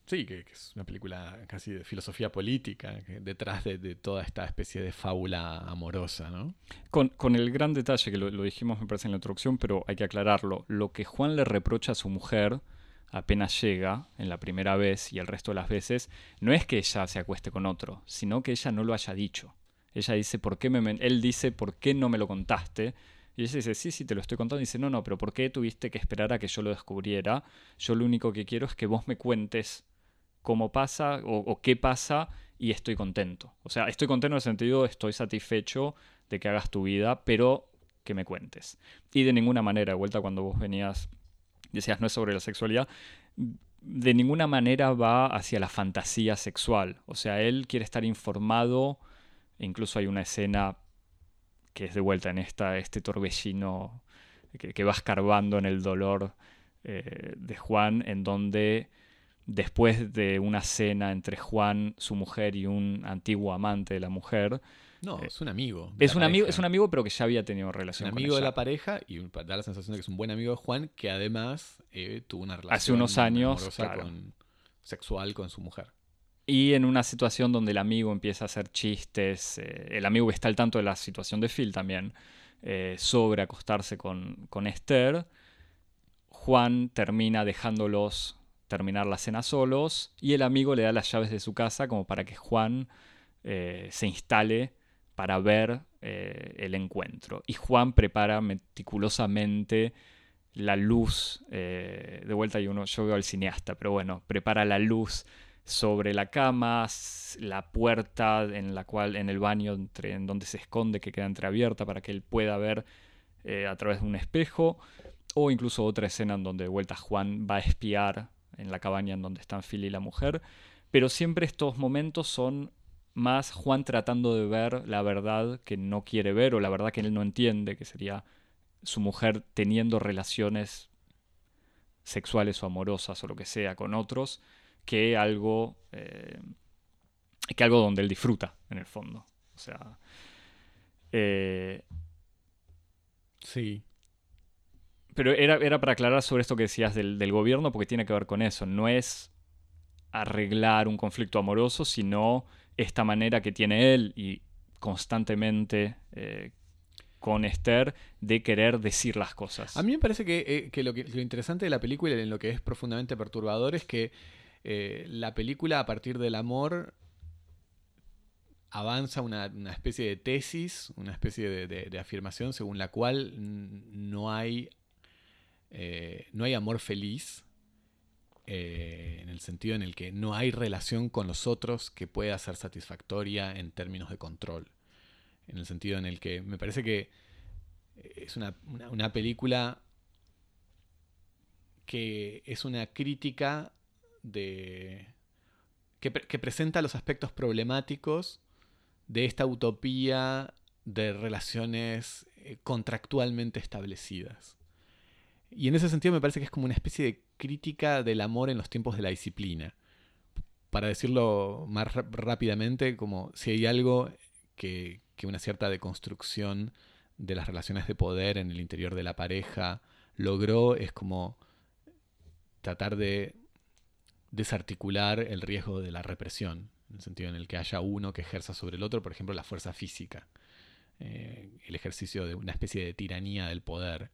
Sí, que, es una película casi de filosofía política, detrás de, de, toda esta especie de fábula amorosa, ¿no? Con, con el gran detalle, que lo, lo, dijimos me parece en la introducción, pero hay que aclararlo, lo que Juan le reprocha a su mujer apenas llega en la primera vez y el resto de las veces, no es que ella se acueste con otro, sino que ella no lo haya dicho. Ella dice, ¿por qué me, él dice, ¿por qué no me lo contaste? Y ella dice, sí, sí, te lo estoy contando. Y dice, no, no, pero ¿por qué tuviste que esperar a que yo lo descubriera? Yo lo único que quiero es que vos me cuentes cómo pasa o, qué pasa y estoy contento. O sea, estoy contento en el sentido, estoy satisfecho de que hagas tu vida, pero que me cuentes. Y de ninguna manera, de vuelta cuando vos venías, decías, no es sobre la sexualidad, de ninguna manera va hacia la fantasía sexual. O sea, él quiere estar informado. Incluso hay una escena que es de vuelta en esta, este torbellino que, va escarbando en el dolor eh, de Juan, en donde después de una cena entre Juan, su mujer y un antiguo amante de la mujer, no, eh, es un amigo. Es un amigo, es un amigo, pero que ya había tenido relación un amigo de la pareja y da la sensación de que es un buen amigo de Juan, que además eh, tuvo una relación hace unos años sexual con su mujer. Y en una situación donde el amigo empieza a hacer chistes, eh, el amigo está al tanto de la situación de Phil también, sobre acostarse con, con Esther, Juan termina dejándolos terminar la cena solos y el amigo le da las llaves de su casa como para que Juan se instale para ver eh, el encuentro. Y Juan prepara meticulosamente la luz, eh, de vuelta hay uno, yo veo al cineasta, pero bueno, prepara la luz sobre la cama, la puerta en la cual, en el baño entre, en donde se esconde, que queda entreabierta para que él pueda ver eh, a través de un espejo, o incluso otra escena en donde de vuelta Juan va a espiar en la cabaña en donde están Phil y la mujer, pero siempre estos momentos son más Juan tratando de ver la verdad que no quiere ver o la verdad que él no entiende, que sería su mujer teniendo relaciones sexuales o amorosas o lo que sea con otros, que algo, eh, que algo donde él disfruta, en el fondo. O sea... Eh, sí. Pero era, era, para aclarar sobre esto que decías del, del gobierno, porque tiene que ver con eso. No es arreglar un conflicto amoroso, sino esta manera que tiene él y constantemente eh, con Esther de querer decir las cosas. A mí me parece que, eh, lo, interesante de la película y en lo que es profundamente perturbador es que eh, la película a partir del amor avanza una, especie de tesis, una especie de, afirmación según la cual no hay, no hay amor feliz, eh, en el sentido en el que no hay relación con los otros que pueda ser satisfactoria en términos de control. En el sentido en el que me parece que es una, película que es una crítica de. Que, que, presenta los aspectos problemáticos de esta utopía de relaciones eh, contractualmente establecidas. Y en ese sentido me parece que es como una especie de crítica del amor en los tiempos de la disciplina. Para decirlo más rápidamente, como si hay algo que, una cierta deconstrucción de las relaciones de poder en el interior de la pareja logró, es como tratar de desarticular el riesgo de la represión, en el sentido en el que haya uno que ejerza sobre el otro, por ejemplo, la fuerza física, eh, el ejercicio de una especie de tiranía del poder.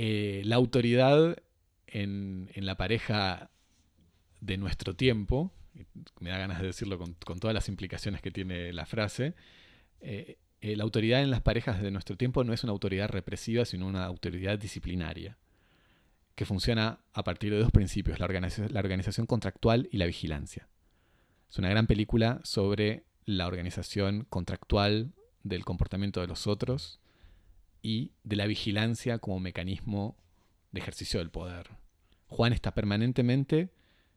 Eh, la autoridad en, la pareja de nuestro tiempo, me da ganas de decirlo con, todas las implicaciones que tiene la frase, eh, eh, la autoridad en las parejas de nuestro tiempo no es una autoridad represiva, sino una autoridad disciplinaria, que funciona a partir de dos principios, la, la organización contractual y la vigilancia. Es una gran película sobre la organización contractual del comportamiento de los otros y de la vigilancia como mecanismo de ejercicio del poder. Juan está permanentemente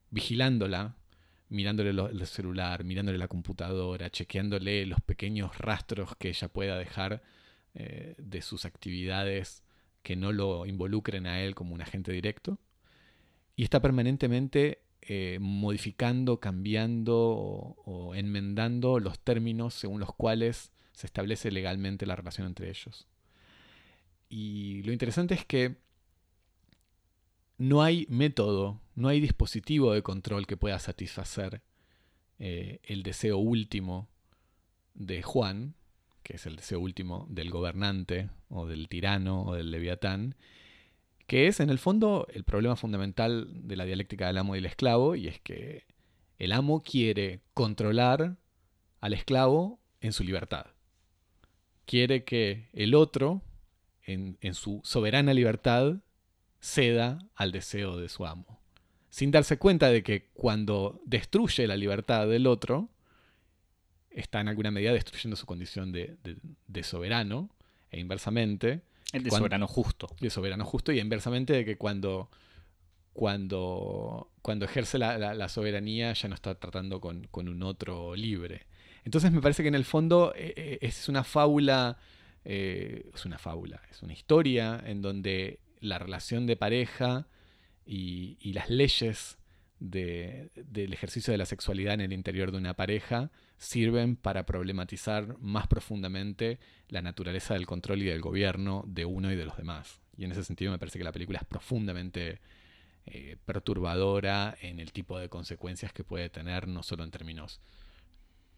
vigilándola, mirándole el celular, mirándole la computadora, chequeándole los pequeños rastros que ella pueda dejar eh, de sus actividades que no lo involucren a él como un agente directo. Y está permanentemente eh, modificando, cambiando o enmendando los términos según los cuales se establece legalmente la relación entre ellos. Y lo interesante es que no hay método, no hay dispositivo de control que pueda satisfacer eh, el deseo último de Juan, que es el deseo último del gobernante o del tirano o del leviatán, que es en el fondo el problema fundamental de la dialéctica del amo y el esclavo, y es que el amo quiere controlar al esclavo en su libertad. Quiere que el otro en, su soberana libertad, ceda al deseo de su amo. Sin darse cuenta de que cuando destruye la libertad del otro, está en alguna medida destruyendo su condición de, soberano, e inversamente. de soberano justo. De soberano justo, y inversamente de que cuando cuando, cuando ejerce la, soberanía ya no está tratando con, un otro libre. Entonces me parece que en el fondo eh, eh, es una fábula, eh, es una fábula, es una historia en donde la relación de pareja y, las leyes del ejercicio de la sexualidad en el interior de una pareja sirven para problematizar más profundamente la naturaleza del control y del gobierno de uno y de los demás. Y en ese sentido me parece que la película es profundamente eh, perturbadora en el tipo de consecuencias que puede tener, no solo en términos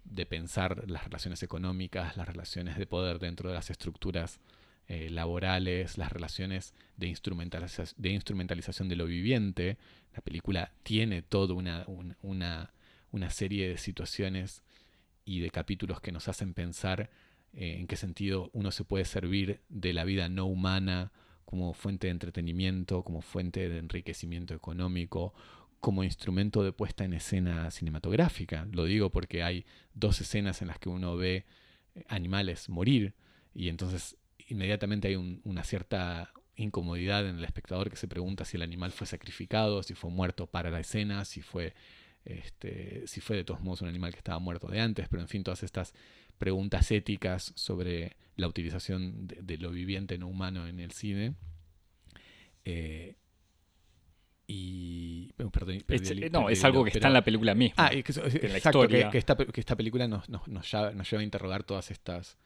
de pensar las relaciones económicas, las relaciones de poder dentro de las estructuras eh, laborales, las relaciones de, instrumentalización de lo viviente. La película tiene toda una, una, serie de situaciones y de capítulos que nos hacen pensar eh, en qué sentido uno se puede servir de la vida no humana como fuente de entretenimiento, como fuente de enriquecimiento económico, como instrumento de puesta en escena cinematográfica. Lo digo porque hay dos escenas en las que uno ve eh, animales morir y entonces inmediatamente hay una cierta incomodidad en el espectador que se pregunta si el animal fue sacrificado, si fue muerto para la escena, si fue, este, si fue de todos modos un animal que estaba muerto de antes, pero en fin, todas estas preguntas éticas sobre la utilización de, lo viviente no humano en el cine. Eh, y. Perdón, no, es algo que está en la película misma. Ah, la historia. Que, esta, que, esta, película nos, nos, nos, lleva, a interrogar todas estas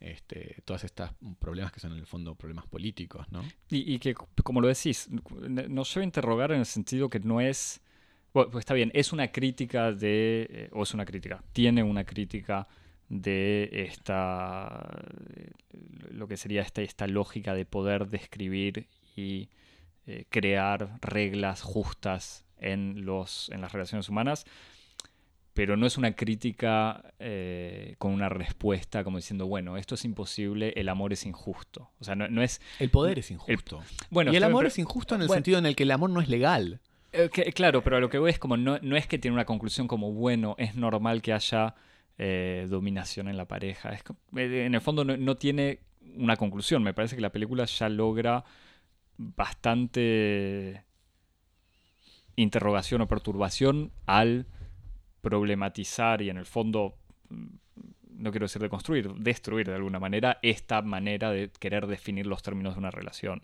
este, todos estos problemas que son en el fondo problemas políticos, ¿no? Y, que, como lo decís, nos lleva a interrogar en el sentido que no es, bueno, pues está bien, es una crítica de, eh, o es una crítica, tiene una crítica de esta, lo que sería esta, esta lógica de poder describir y eh, crear reglas justas en, los, en las relaciones humanas pero no es una crítica eh, con una respuesta como diciendo, bueno, esto es imposible, el amor es injusto. O sea, no, es... El poder es injusto. bueno, y el amor es injusto en el sentido en el que el amor no es legal. Eh, claro, pero lo que voy es como, no, no, es que tiene una conclusión como, bueno, es normal que haya eh, dominación en la pareja. Es, en el fondo no tiene una conclusión. Me parece que la película ya logra bastante interrogación o perturbación al problematizar y en el fondo, mm, no quiero decir deconstruir, destruir de alguna manera esta manera de querer definir los términos de una relación.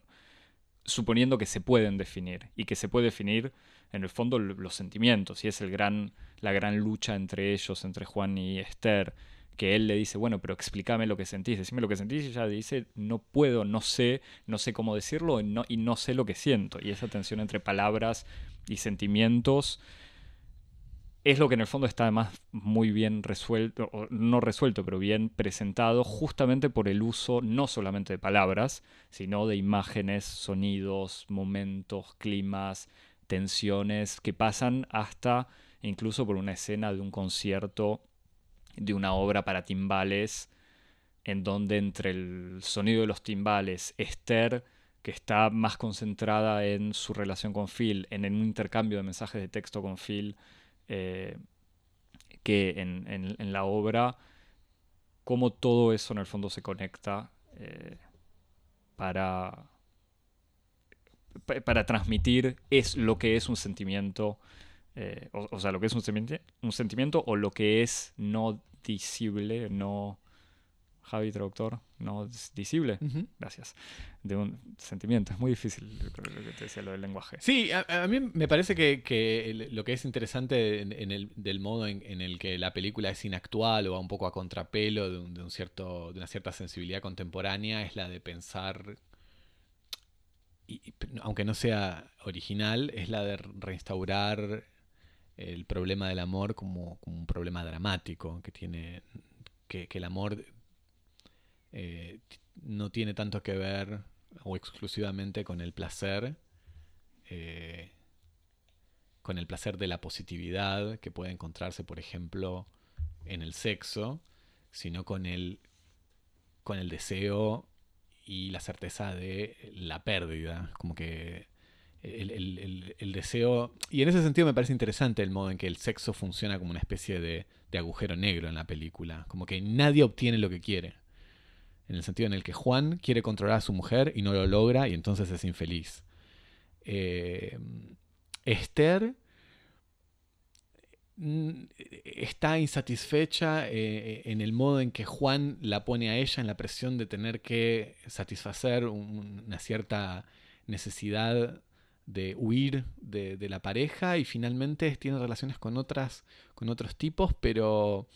Suponiendo que se pueden definir y que se puede definir en el fondo los sentimientos y es el gran, la gran lucha entre ellos, entre Juan y Esther, que él le dice, bueno, pero explícame lo que sentís, decime lo que sentís, y ella dice, no puedo, no sé, no sé cómo decirlo y no, y no sé lo que siento. Y esa tensión entre palabras y sentimientos es lo que en el fondo está además muy bien resuelto, o no resuelto, pero bien presentado, justamente por el uso no solamente de palabras, sino de imágenes, sonidos, momentos, climas, tensiones, que pasan hasta incluso por una escena de un concierto, de una obra para timbales, en donde entre el sonido de los timbales, Esther, que está más concentrada en su relación con Phil, en un intercambio de mensajes de texto con Phil, eh, que en, la obra, cómo todo eso en el fondo se conecta eh, para, para transmitir es lo que es un sentimiento, eh, o, sea, lo que es un, un sentimiento o lo que es no disible, no Javi, traductor, no disible, gracias, de un sentimiento. Es muy difícil lo que te decía, lo del lenguaje. Sí, a, mí me parece que, lo que es interesante en, el, del modo en, el que la película es inactual o va un poco a contrapelo de, un, cierto, de una cierta sensibilidad contemporánea es la de pensar, y, aunque no sea original, es la de reinstaurar el problema del amor como, un problema dramático, que tiene que, el amor eh, no tiene tanto que ver o exclusivamente con el placer, eh, con el placer de la positividad que puede encontrarse, por ejemplo, en el sexo, sino con el, con el deseo y la certeza de la pérdida, como que el, deseo... Y en ese sentido me parece interesante el modo en que el sexo funciona como una especie de agujero negro en la película, como que nadie obtiene lo que quiere en el sentido en el que Juan quiere controlar a su mujer y no lo logra y entonces es infeliz. Eh, Esther mm, está insatisfecha eh, en el modo en que Juan la pone a ella en la presión de tener que satisfacer una cierta necesidad de huir de, la pareja y finalmente tiene relaciones con otras con otros tipos pero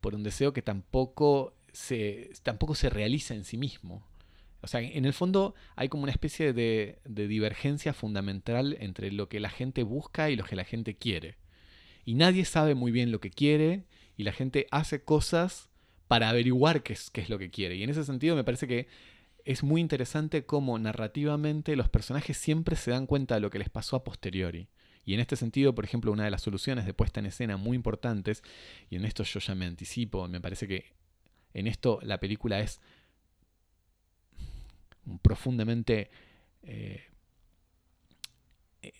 por un deseo que tampoco se tampoco se realiza en sí mismo o sea, en el fondo hay como una especie de, divergencia fundamental entre lo que la gente busca y lo que la gente quiere. Y nadie sabe muy bien lo que quiere y la gente hace cosas para averiguar qué es, qué es lo que quiere. Y en ese sentido me parece que es muy interesante cómo narrativamente los personajes siempre se dan cuenta de lo que les pasó a posteriori. Y en este sentido, por ejemplo, una de las soluciones de puesta en escena muy importantes, y en esto yo ya me anticipo, me parece que en esto la película es profundamente eh, eh,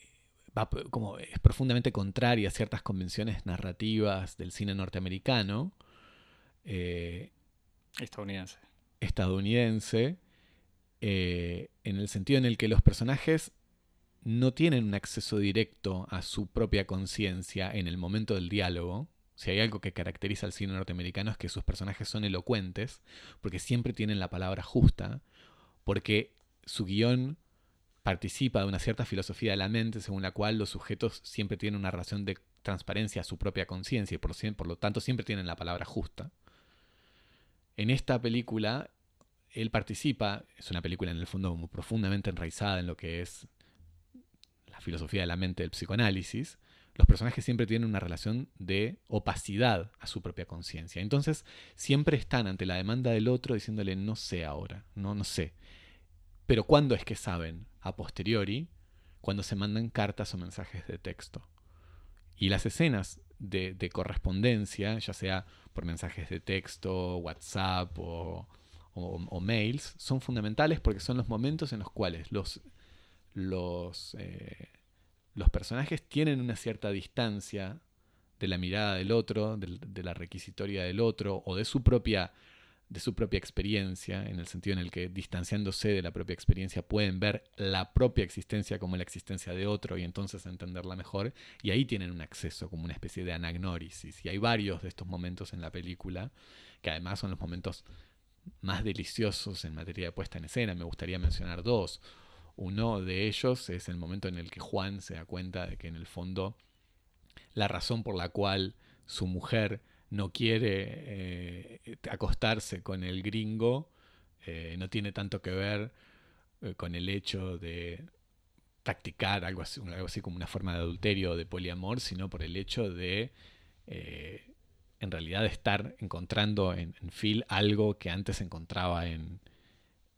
como es profundamente contraria a ciertas convenciones narrativas del cine norteamericano. Eh, estadounidense. Estadounidense. En el sentido en el que los personajes no tienen un acceso directo a su propia conciencia en el momento del diálogo. Si hay algo que caracteriza al cine norteamericano es que sus personajes son elocuentes, porque siempre tienen la palabra justa, porque su guion participa de una cierta filosofía de la mente según la cual los sujetos siempre tienen una relación de transparencia a su propia conciencia y por, lo tanto siempre tienen la palabra justa. En esta película, él participa, es una película en el fondo muy profundamente enraizada en lo que es la filosofía de la mente del psicoanálisis, los personajes siempre tienen una relación de opacidad a su propia conciencia. Entonces, siempre están ante la demanda del otro diciéndole no sé ahora, no, no sé. Pero ¿cuándo es que saben? A posteriori, cuando se mandan cartas o mensajes de texto. Y las escenas de, correspondencia, ya sea por mensajes de texto, WhatsApp o, mails, son fundamentales porque son los momentos en los cuales los, los, eh, los personajes tienen una cierta distancia de la mirada del otro, de, la requisitoria del otro, o de su propia de su propia experiencia, en el sentido en el que distanciándose de la propia experiencia pueden ver la propia existencia como la existencia de otro y entonces entenderla mejor, y ahí tienen un acceso como una especie de anagnórisis. Y hay varios de estos momentos en la película, que además son los momentos más deliciosos en materia de puesta en escena. Me gustaría mencionar dos. Uno de ellos es el momento en el que Juan se da cuenta de que en el fondo la razón por la cual su mujer no quiere eh, acostarse con el gringo eh, no tiene tanto que ver eh, con el hecho de practicar algo así, algo así como una forma de adulterio o de poliamor, sino por el hecho de en realidad estar encontrando en, en Phil algo que antes encontraba en,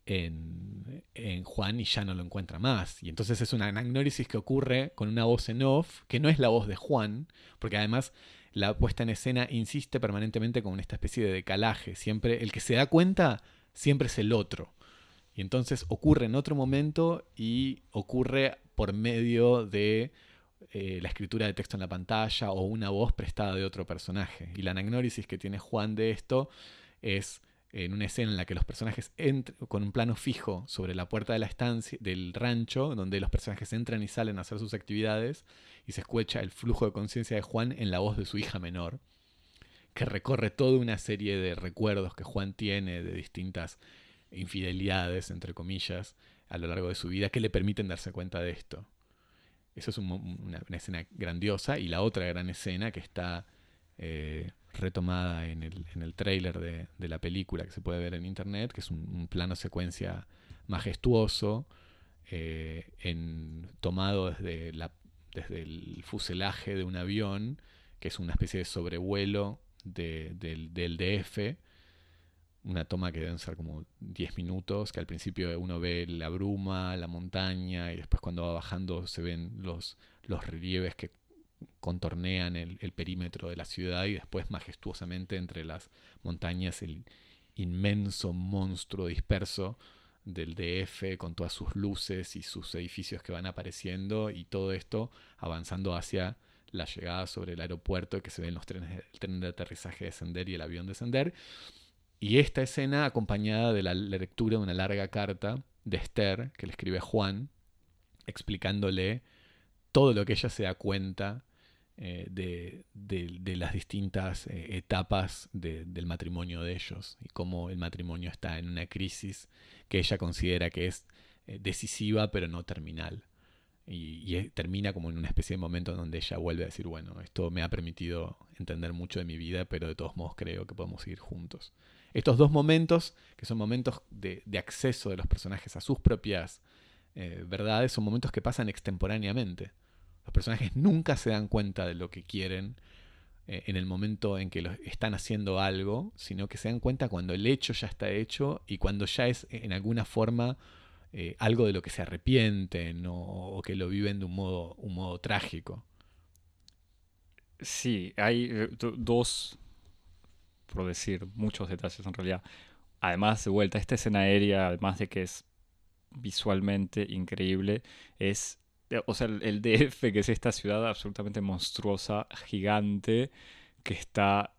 en, Juan y ya no lo encuentra más. Y entonces es una anagnórisis que ocurre con una voz en off, que no es la voz de Juan, porque además la puesta en escena insiste permanentemente con esta especie de decalaje. Siempre el que se da cuenta siempre es el otro. Y entonces ocurre en otro momento y ocurre por medio de eh, la escritura de texto en la pantalla o una voz prestada de otro personaje. Y la anagnórisis que tiene Juan de esto es en una escena en la que los personajes entran con un plano fijo sobre la puerta de la estancia del rancho, donde los personajes entran y salen a hacer sus actividades, y se escucha el flujo de conciencia de Juan en la voz de su hija menor, que recorre toda una serie de recuerdos que Juan tiene de distintas infidelidades, entre comillas, a lo largo de su vida, que le permiten darse cuenta de esto. Eso es una, escena grandiosa, y la otra gran escena que está... Eh, retomada en el, en el trailer de, la película que se puede ver en internet, que es un, plano secuencia majestuoso, eh, en, tomado desde, la, desde el fuselaje de un avión, que es una especie de sobrevuelo del, del DF, una toma que deben ser como 10 minutos, que al principio uno ve la bruma, la montaña, y después cuando va bajando se ven los, los relieves que contornean el, perímetro de la ciudad y después majestuosamente entre las montañas el inmenso monstruo disperso del DF con todas sus luces y sus edificios que van apareciendo y todo esto avanzando hacia la llegada sobre el aeropuerto que se ven los trenes, el tren de aterrizaje descender y el avión descender. Y esta escena acompañada de la lectura de una larga carta de Esther que le escribe Juan explicándole todo lo que ella se da cuenta eh, de, las distintas eh, etapas del matrimonio de ellos y cómo el matrimonio está en una crisis que ella considera que es eh, decisiva pero no terminal. Y, termina como en una especie de momento donde ella vuelve a decir, bueno, esto me ha permitido entender mucho de mi vida, pero de todos modos creo que podemos seguir juntos. Estos dos momentos, que son momentos de, acceso de los personajes a sus propias verdades, son momentos que pasan extemporáneamente. Los personajes nunca se dan cuenta de lo que quieren eh, en el momento en que están haciendo algo, sino que se dan cuenta cuando el hecho ya está hecho y cuando ya es en alguna forma eh, algo de lo que se arrepienten o, que lo viven de un modo, trágico. Sí, hay eh, dos, por decir, muchos detalles en realidad. Además, de vuelta, esta escena aérea, además de que es visualmente increíble, es o sea, el DF, que es esta ciudad absolutamente monstruosa, gigante, que está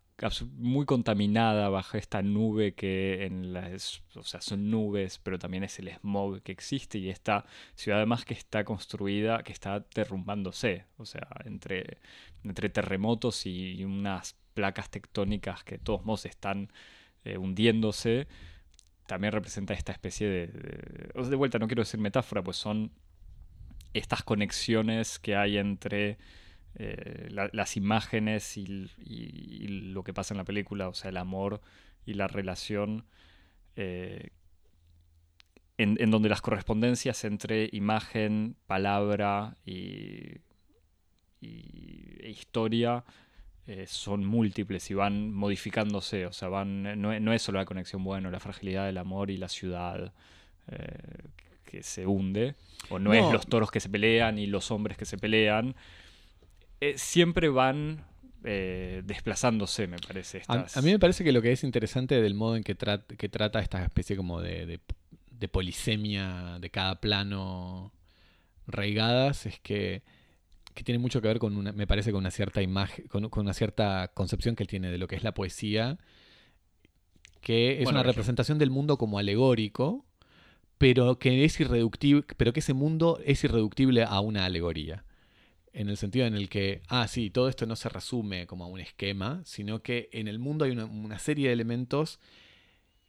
muy contaminada bajo esta nube que en las, o sea, son nubes, pero también es el smog que existe y esta ciudad además que está construida, que está derrumbándose, o sea, entre, entre terremotos y unas placas tectónicas que de todos modos están eh, hundiéndose, también representa esta especie de, de, de vuelta, no quiero decir metáfora, pues son estas conexiones que hay entre eh, las imágenes y, lo que pasa en la película, o sea, el amor y la relación, eh, en, donde las correspondencias entre imagen, palabra y, e historia eh, son múltiples y van modificándose, o sea, van, no, no, es solo la conexión, bueno, la fragilidad del amor y la ciudad, que se hunde, o no, es los toros que se pelean y los hombres que se pelean, eh, siempre van eh, desplazándose, me parece. A, mí me parece que lo que es interesante del modo en que, que trata esta especie como de, de, polisemia de cada plano reigadas es que, que, tiene mucho que ver con una, me parece con una cierta imagen, con, una cierta concepción que él tiene de lo que es la poesía, que es una representación del mundo como alegórico, pero que es irreductible, pero que ese mundo es irreductible a una alegoría. En el sentido en el que, ah, sí, todo esto no se resume como a un esquema, sino que en el mundo hay una, serie de elementos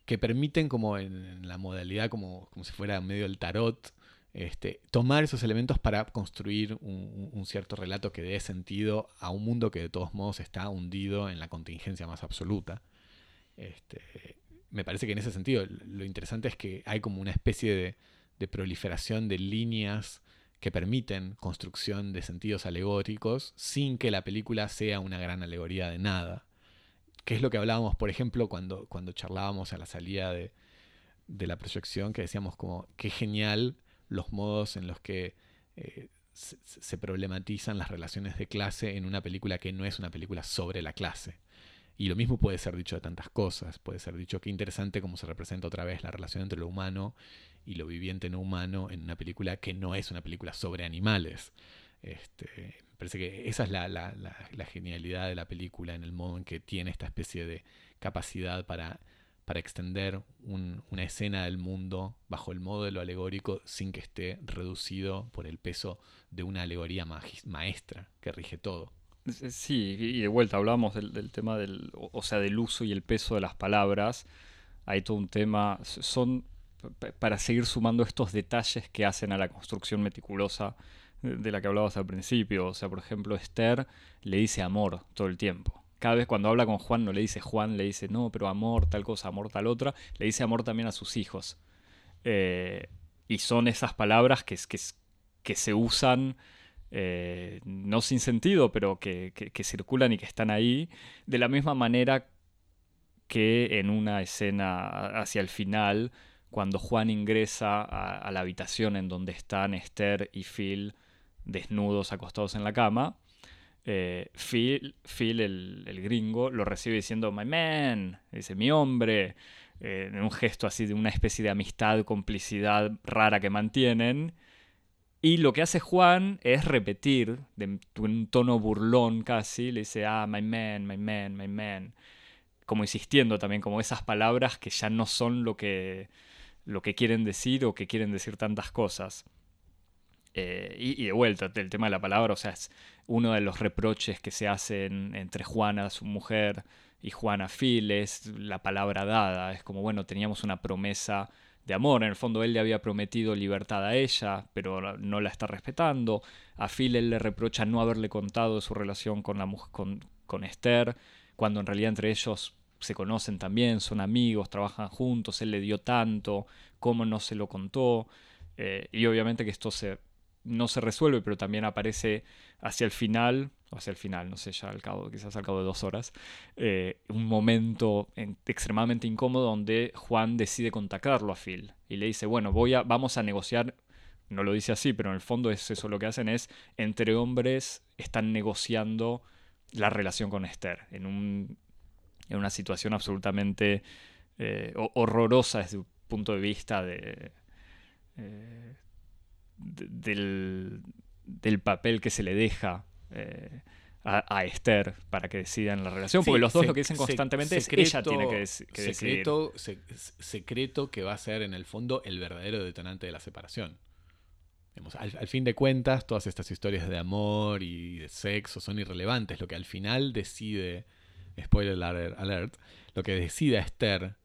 que permiten, como en, la modalidad, como, como si fuera medio del tarot, este, tomar esos elementos para construir un, cierto relato que dé sentido a un mundo que de todos modos está hundido en la contingencia más absoluta. Este, me parece que en ese sentido lo interesante es que hay como una especie de, proliferación de líneas que permiten construcción de sentidos alegóricos sin que la película sea una gran alegoría de nada. Que es lo que hablábamos, por ejemplo, cuando, cuando charlábamos a la salida de, la proyección, que decíamos como qué genial los modos en los que eh, se problematizan las relaciones de clase en una película que no es una película sobre la clase. Y lo mismo puede ser dicho de tantas cosas. Puede ser dicho que interesante cómo se representa otra vez la relación entre lo humano y lo viviente no humano en una película que no es una película sobre animales. Este, parece que esa es la, la, la, genialidad de la película en el modo en que tiene esta especie de capacidad para, para extender una escena del mundo bajo el modo alegórico sin que esté reducido por el peso de una alegoría maestra que rige todo. Sí, y de vuelta hablamos del, tema del, o sea, del uso y el peso de las palabras. Hay todo un tema, son para seguir sumando estos detalles que hacen a la construcción meticulosa de la que hablabas al principio. O sea, por ejemplo, Esther le dice amor todo el tiempo. Cada vez cuando habla con Juan no le dice Juan, le dice no, pero amor, tal cosa, amor, tal otra. Le dice amor también a sus hijos. Eh, y son esas palabras que, que, que se usan eh, no sin sentido, pero que, circulan y que están ahí, de la misma manera que en una escena hacia el final, cuando Juan ingresa a, la habitación en donde están Esther y Phil desnudos, acostados en la cama, eh, Phil, Phil el, gringo, lo recibe diciendo, My man, dice, mi hombre, eh, en un gesto así de una especie de amistad, complicidad rara que mantienen. Y lo que hace Juan es repetir, de un tono burlón casi, le dice, ah, my man, my man, my man. Como insistiendo también, como esas palabras que ya no son lo que, lo que quieren decir o que quieren decir tantas cosas. Eh, y, de vuelta, el tema de la palabra, o sea, es uno de los reproches que se hacen entre Juana, su mujer, y Juana Phil, es la palabra dada. Es como, bueno, teníamos una promesa de amor. En el fondo él le había prometido libertad a ella, pero no la está respetando. A Phil él le reprocha no haberle contado su relación con, la, con, con Esther, cuando en realidad entre ellos se conocen también, son amigos, trabajan juntos, él le dio tanto, cómo no se lo contó. Eh, y obviamente que esto se, no se resuelve, pero también aparece hacia el final, o hacia el final, no sé, ya al cabo, quizás al cabo de dos horas, eh, un momento extremadamente incómodo donde Juan decide contactarlo a Phil y le dice, bueno, voy a, vamos a negociar, no lo dice así, pero en el fondo es eso lo que hacen es, entre hombres están negociando la relación con Esther, en, un, en una situación absolutamente eh, horrorosa desde un punto de vista de... Eh, del, del, papel que se le deja eh, a, Esther para que decida en la relación, porque los dos lo que dicen constantemente es que ella tiene que, secreto, secreto que va a ser en el fondo el verdadero detonante de la separación. al, fin de cuentas, todas estas historias de amor y de sexo son irrelevantes. Lo que al final decide, spoiler alert, lo que decide Esther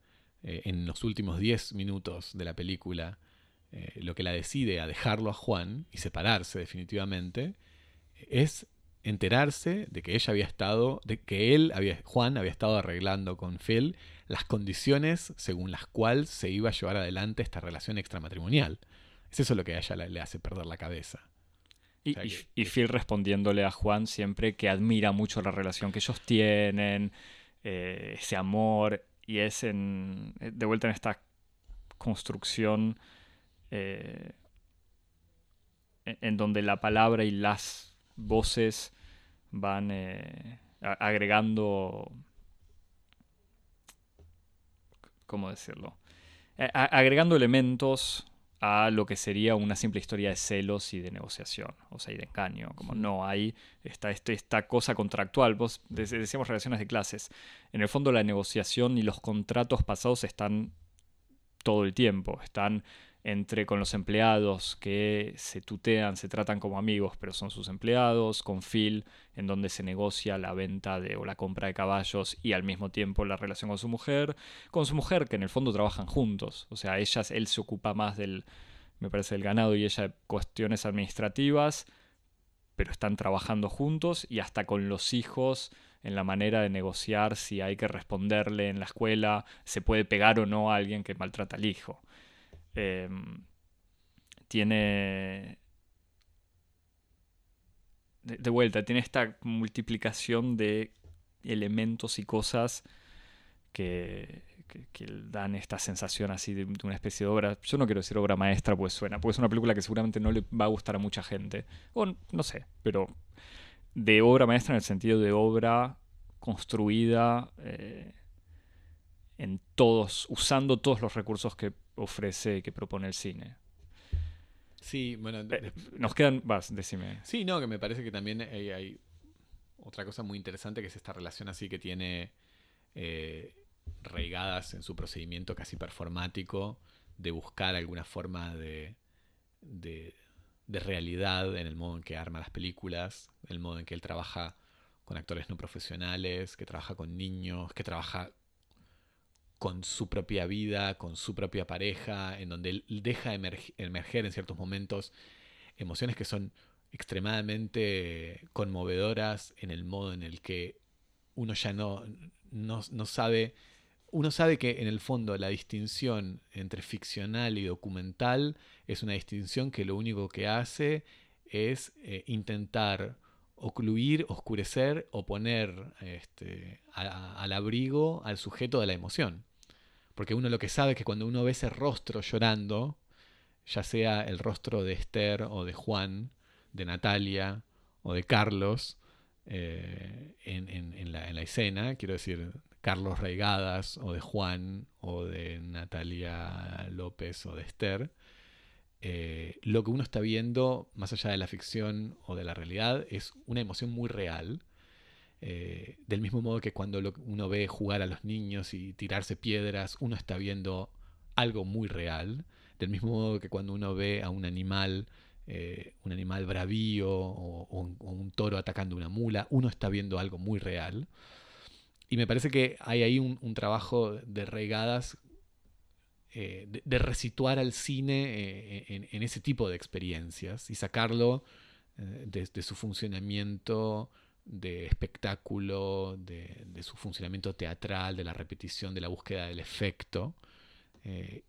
eh, en los últimos 10 minutos de la película eh, lo que la decide a dejarlo a Juan y separarse definitivamente, es enterarse de que ella había estado, de que él había, Juan había estado arreglando con Phil las condiciones según las cuales se iba a llevar adelante esta relación extramatrimonial. Es eso lo que a ella le, hace perder la cabeza. Y, Phil respondiéndole a Juan siempre que admira mucho la relación que ellos tienen, eh, ese amor, y es en, de vuelta en esta construcción eh, en donde la palabra y las voces van eh, agregando, ¿cómo decirlo? agregando elementos a lo que sería una simple historia de celos y de negociación, o sea, y de engaño. Como no hay esta, este, esta cosa contractual. Vos decíamos relaciones de clases. En el fondo, la negociación y los contratos pasados están todo el tiempo. Están entre con los empleados que se tutean, se tratan como amigos, pero son sus empleados, con Phil, en donde se negocia la venta de, o la compra de caballos y al mismo tiempo la relación con su mujer, con su mujer que en el fondo trabajan juntos, o sea, ellas, él se ocupa más del, me parece, del ganado y ella de cuestiones administrativas, pero están trabajando juntos y hasta con los hijos en la manera de negociar si hay que responderle en la escuela, se puede pegar o no a alguien que maltrata al hijo. Em, tiene... De, vuelta, tiene esta multiplicación de elementos y cosas que, dan esta sensación así de, una especie de obra. Yo no quiero decir obra maestra, pues suena, porque es una película que seguramente no le va a gustar a mucha gente. O no sé, pero de obra maestra en el sentido de obra construida eh, en todos, usando todos los recursos que ofrece, que propone el cine. Sí, bueno. Eh, nos quedan. Vas, decime. Sí, no, que me parece que también hay, otra cosa muy interesante que es esta relación así que tiene eh, reigadas en su procedimiento casi performático de buscar alguna forma de, de, de realidad en el modo en que arma las películas, el modo en que él trabaja con actores no profesionales, que trabaja con niños, que trabaja con su propia vida, con su propia pareja, en donde deja emerger en ciertos momentos emociones que son extremadamente conmovedoras en el modo en el que uno ya no, no, sabe, uno sabe que en el fondo la distinción entre ficcional y documental es una distinción que lo único que hace es eh, intentar ocluir, oscurecer o poner este, al abrigo al sujeto de la emoción. Porque uno lo que sabe es que cuando uno ve ese rostro llorando, ya sea el rostro de Esther o de Juan, de Natalia o de Carlos, eh, en, la, escena, quiero decir, Carlos Reigadas o de Juan o de Natalia López o de Esther, eh, lo que uno está viendo, más allá de la ficción o de la realidad, es una emoción muy real eh, del mismo modo que cuando uno ve jugar a los niños y tirarse piedras, uno está viendo algo muy real. Del mismo modo que cuando uno ve a un animal eh, un animal bravío o, un, toro atacando una mula, uno está viendo algo muy real. Y me parece que hay ahí un, trabajo de regadas, eh, de, resituar al cine en, ese tipo de experiencias y sacarlo de, su funcionamiento de espectáculo, de, su funcionamiento teatral, de la repetición, de la búsqueda del efecto,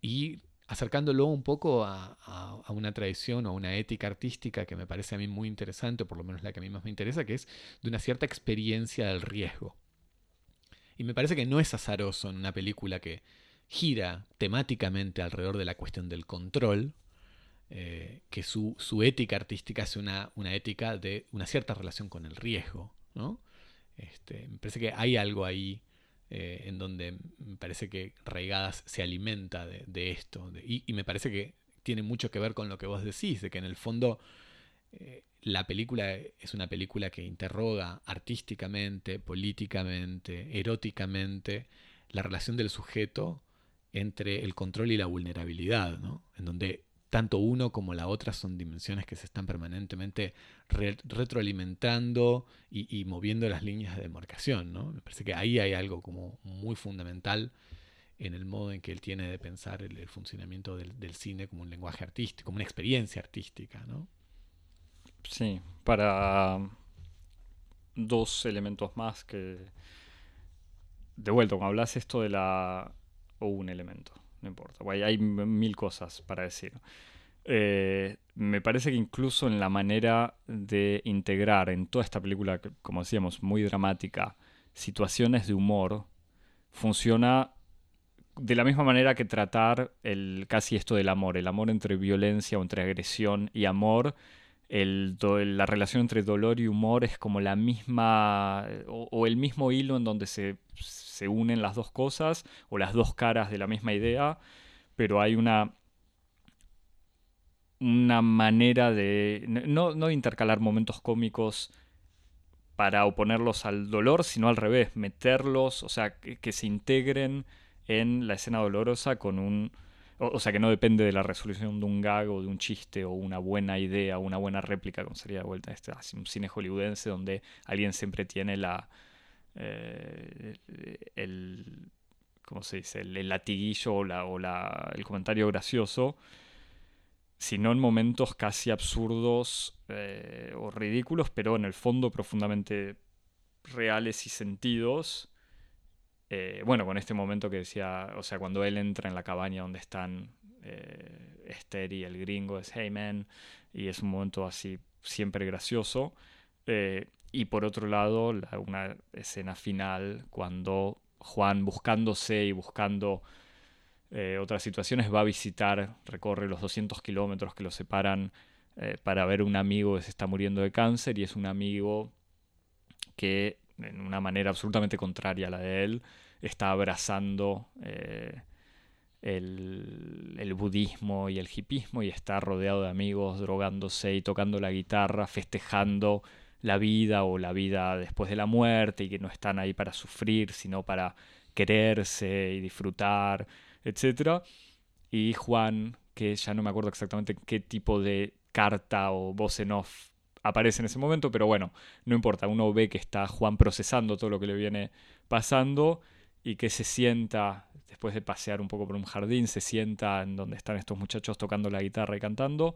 y acercándolo un poco a, una tradición o a una ética artística que me parece a mí muy interesante, o por lo menos la que a mí más me interesa, que es de una cierta experiencia del riesgo. Y me parece que no es azaroso en una película que gira temáticamente alrededor de la cuestión del control, eh, que su, ética artística es una, una, ética de una cierta relación con el riesgo. ¿no? Este, me parece que hay algo ahí eh, en donde me parece que Reigadas se alimenta de, esto. y, me parece que tiene mucho que ver con lo que vos decís, de que en el fondo eh, la película es una película que interroga artísticamente, políticamente, eróticamente, la relación del sujeto entre el control y la vulnerabilidad, ¿no? en donde tanto uno como la otra son dimensiones que se están permanentemente retroalimentando y, moviendo las líneas de demarcación. ¿no? Me parece que ahí hay algo como muy fundamental en el modo en que él tiene de pensar el, funcionamiento del, cine como un lenguaje artístico, como una experiencia artística. ¿no? Sí, para dos elementos más que... De vuelta, cuando hablas esto de la... o un elemento no importa. Hay mil cosas para decir. Eh, me parece que incluso en la manera de integrar en toda esta película, como decíamos, muy dramática, situaciones de humor, funciona de la misma manera que tratar el, casi esto del amor, el amor entre violencia o entre agresión y amor, el, la relación entre dolor y humor es como la misma o el mismo hilo en donde se se unen las dos cosas o las dos caras de la misma idea, pero hay una una manera de no, no intercalar momentos cómicos para oponerlos al dolor, sino al revés, meterlos, o sea, que, se integren en la escena dolorosa con un... O, sea, que no depende de la resolución de un gag o de un chiste o una buena idea o una buena réplica, como sería de vuelta este, un cine hollywoodense donde alguien siempre tiene la, eh, el, ¿cómo se dice? El, latiguillo o, la, o la, el comentario gracioso, sino en momentos casi absurdos eh, o ridículos, pero en el fondo profundamente reales y sentidos. Eh, bueno, con este momento que decía, o sea, cuando él entra en la cabaña donde están Esther y el gringo, es Hey Man, y es un momento así siempre gracioso. Y por otro lado, una escena final cuando Juan, buscándose y buscando eh, otras situaciones, va a visitar, recorre los 200 kilómetros que lo separan eh, para ver un amigo que se está muriendo de cáncer y es un amigo que, en una manera absolutamente contraria a la de él, está abrazando eh, el, el, budismo y el hipismo y está rodeado de amigos drogándose y tocando la guitarra, festejando la vida o la vida después de la muerte y que no están ahí para sufrir, sino para quererse y disfrutar, etc. Y Juan, que ya no me acuerdo exactamente qué tipo de carta o voz en off aparece en ese momento, pero bueno, no importa, uno ve que está Juan procesando todo lo que le viene pasando y que se sienta, después de pasear un poco por un jardín, se sienta en donde están estos muchachos tocando la guitarra y cantando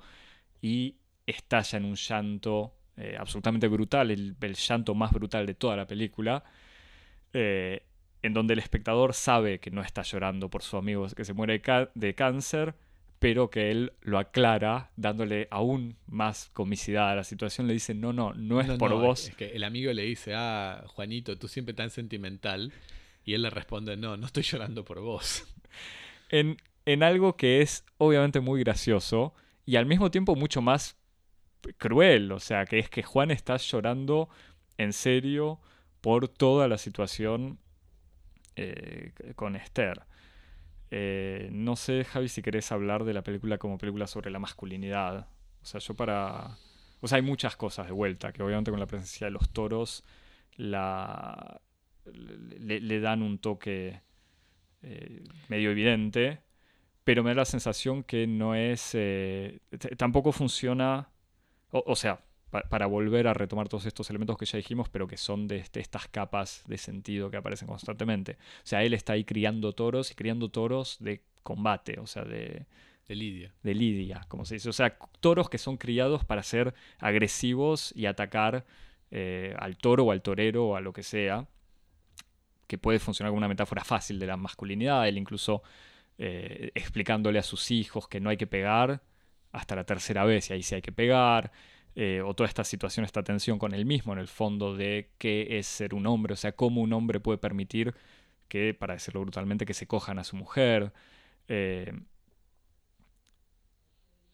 y estalla en un llanto eh, absolutamente brutal, el, llanto más brutal de toda la película, eh, en donde el espectador sabe que no está llorando por su amigo que se muere de, cáncer, pero que él lo aclara dándole aún más comicidad a la situación, le dice, no, no, no es por vos. Es que el amigo le dice, ah, Juanito, tú siempre tan sentimental, y él le responde, no, no estoy llorando por vos. En, en algo que es obviamente muy gracioso y al mismo tiempo mucho más cruel, o sea, que es que Juan está llorando en serio por toda la situación eh, con Esther. Eh, no sé, Javi, si querés hablar de la película como película sobre la masculinidad. O sea, yo para... O sea, hay muchas cosas de vuelta, que obviamente con la presencia de los toros la... le, dan un toque eh, medio evidente, pero me da la sensación que no es, tampoco funciona, o, o sea, pa- para volver a retomar todos estos elementos que ya dijimos, pero que son de este- estas capas de sentido que aparecen constantemente. O sea, él está ahí criando toros y criando toros de combate, o sea, de, De Lidia. de lidia, como se dice. O sea, toros que son criados para ser agresivos y atacar eh, al toro o al torero o a lo que sea, que puede funcionar como una metáfora fácil de la masculinidad, él incluso eh, explicándole a sus hijos que no hay que pegar hasta la tercera vez y ahí sí hay que pegar, eh, o toda esta situación, esta tensión con él mismo en el fondo de qué es ser un hombre, o sea, cómo un hombre puede permitir que, para decirlo brutalmente, que se cojan a su mujer. eh,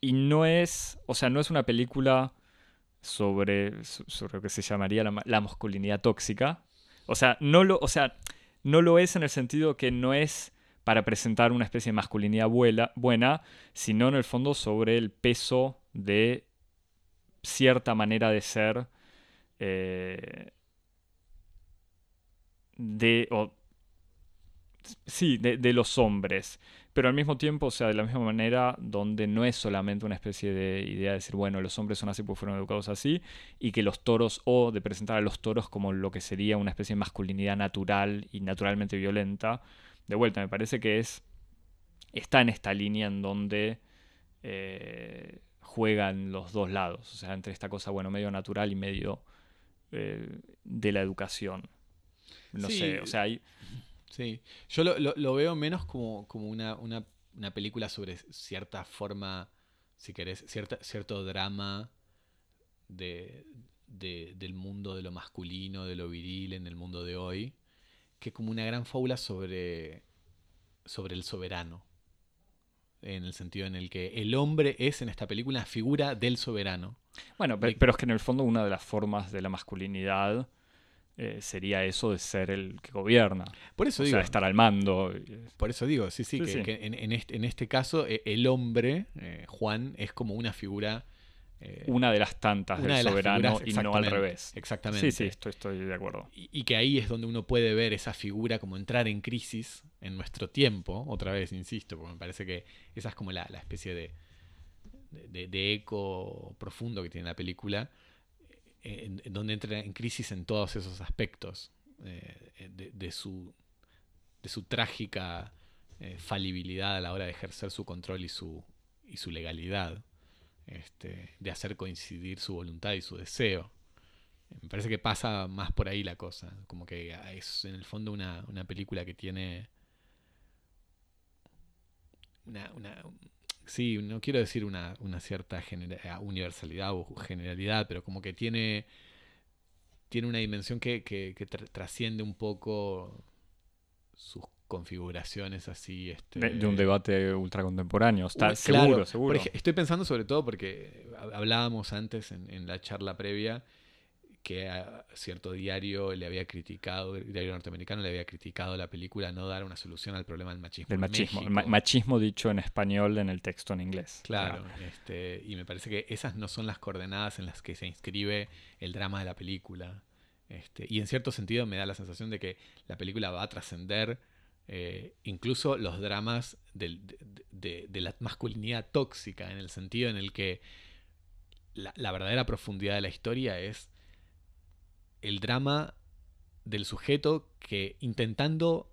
y no es, o sea, no es una película sobre, so- sobre lo que se llamaría la, la masculinidad tóxica. O sea, no lo, o sea, no lo es en el sentido que no es para presentar una especie de masculinidad buena, sino en el fondo sobre el peso de cierta manera de ser eh, de, o- sí, de, de los hombres pero al mismo tiempo, o sea, de la misma manera, donde no es solamente una especie de idea de decir, bueno, los hombres son así porque fueron educados así, y que los toros, o de presentar a los toros como lo que sería una especie de masculinidad natural y naturalmente violenta. De vuelta, me parece que es. está en esta línea en donde eh, juegan los dos lados, o sea, entre esta cosa, bueno, medio natural y medio eh, de la educación. No Sí. sé, o sea, hay. Sí, yo lo, lo- lo veo menos como, como una, una- una película sobre cierta forma, si querés, cierta, cierto drama de, de- del mundo de lo masculino, de lo viril en el mundo de hoy, que como una gran fábula sobre, sobre el soberano. En el sentido en el que el hombre es en esta película la figura del soberano. Bueno, pero es que en el fondo una de las formas de la masculinidad eh, sería eso de ser el que gobierna. Por eso O digo, sea, estar al mando. Por eso digo, sí, sí, Sí, que, sí. que en, en este, en este caso eh, el hombre, eh, Juan, es como una figura... eh, Una de las tantas del de soberano figuras, y no al revés. Exactamente. Sí, sí, estoy, estoy de acuerdo. Y, y que ahí es donde uno puede ver esa figura como entrar en crisis en nuestro tiempo, otra vez, insisto, porque me parece que esa es como la, la especie de, de, de eco profundo que tiene la película, eh, en, en donde entra en crisis en todos esos aspectos eh, de, su, de su trágica falibilidad a la hora de ejercer su control y su, y su legalidad, este, de hacer coincidir su voluntad y su deseo. Me parece que pasa más por ahí la cosa. Como que es en el fondo una, una película que tiene. Una, sí, no quiero decir una, una cierta genera- universalidad o generalidad, pero como que tiene. Tiene una dimensión que, que- que tra- trasciende un poco sus configuraciones así. Este, De, de un debate ultracontemporáneo. Está seguro, claro. seguro. Ej- estoy pensando sobre todo porque hab- hablábamos antes en, en la charla previa que a cierto diario le había criticado, el diario norteamericano le había criticado la película no dar una solución al problema del machismo. Del en machismo. Ma- machismo dicho en español en el texto en inglés. Claro, este, y me parece que esas no son las coordenadas en las que se inscribe el drama de la película. Este, y en cierto sentido me da la sensación de que la película va a trascender eh, incluso los dramas de, la masculinidad tóxica, en el sentido en el que la, verdadera profundidad de la historia es el drama del sujeto que intentando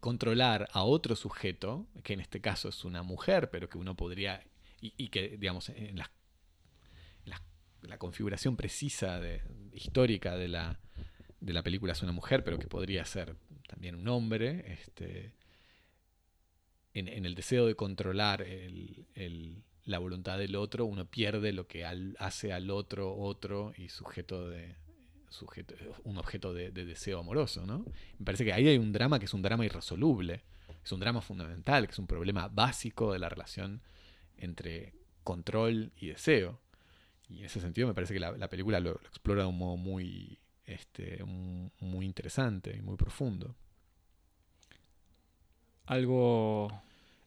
controlar a otro sujeto, que en este caso es una mujer, pero que uno podría, y, que, digamos, en la, en la- la configuración precisa de- histórica de la, de la película es una mujer, pero que podría ser también un hombre, este, en, el deseo de controlar el- el- la voluntad del otro, uno pierde lo que hace al otro otro y sujeto de sujeto, un objeto de, de deseo amoroso, ¿no? Me parece que ahí hay un drama que es un drama irresoluble, es un drama fundamental, que es un problema básico de la relación entre control y deseo. Y en ese sentido me parece que la, la película lo explora de un modo muy, este, un- muy interesante y muy profundo. Algo.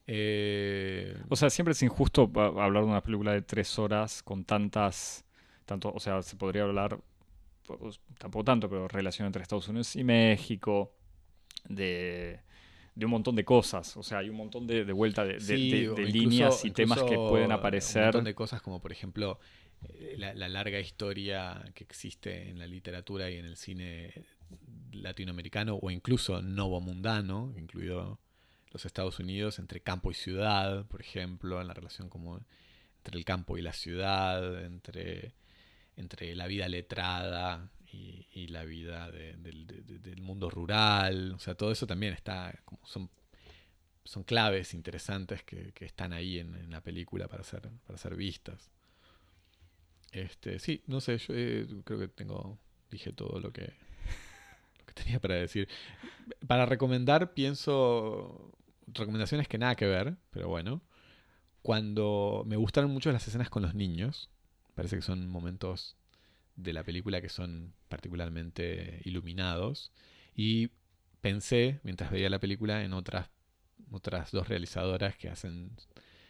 Eh, O sea, siempre es injusto hablar de una película de tres horas con tantas. Tanto, o sea, se podría hablar. pues, Tampoco tanto, pero relación entre Estados Unidos y México. De, de un montón de cosas. O sea, hay un montón de, de vuelta de, de- Sí, de- o de incluso- líneas y temas que pueden Un aparecer. montón de cosas como, por ejemplo, la, la larga historia que existe en la literatura y en el cine latinoamericano o incluso novomundano, incluido los Estados Unidos, entre campo y ciudad, por ejemplo, en la relación como entre el campo y la ciudad, entre, entre la vida letrada y, la vida de- del- de- de- del mundo rural. O sea, todo eso también está, como son son claves interesantes que, que están ahí en, en la película para ser, para ser vistas. Este, sí, no sé, yo eh, creo que tengo, dije todo lo que, lo que tenía para decir. Para recomendar, pienso recomendaciones que nada que ver, pero bueno. Cuando me gustaron mucho las escenas con los niños, parece que son momentos de la película que son particularmente iluminados. Y pensé, mientras veía la película, en otras otras dos realizadoras que hacen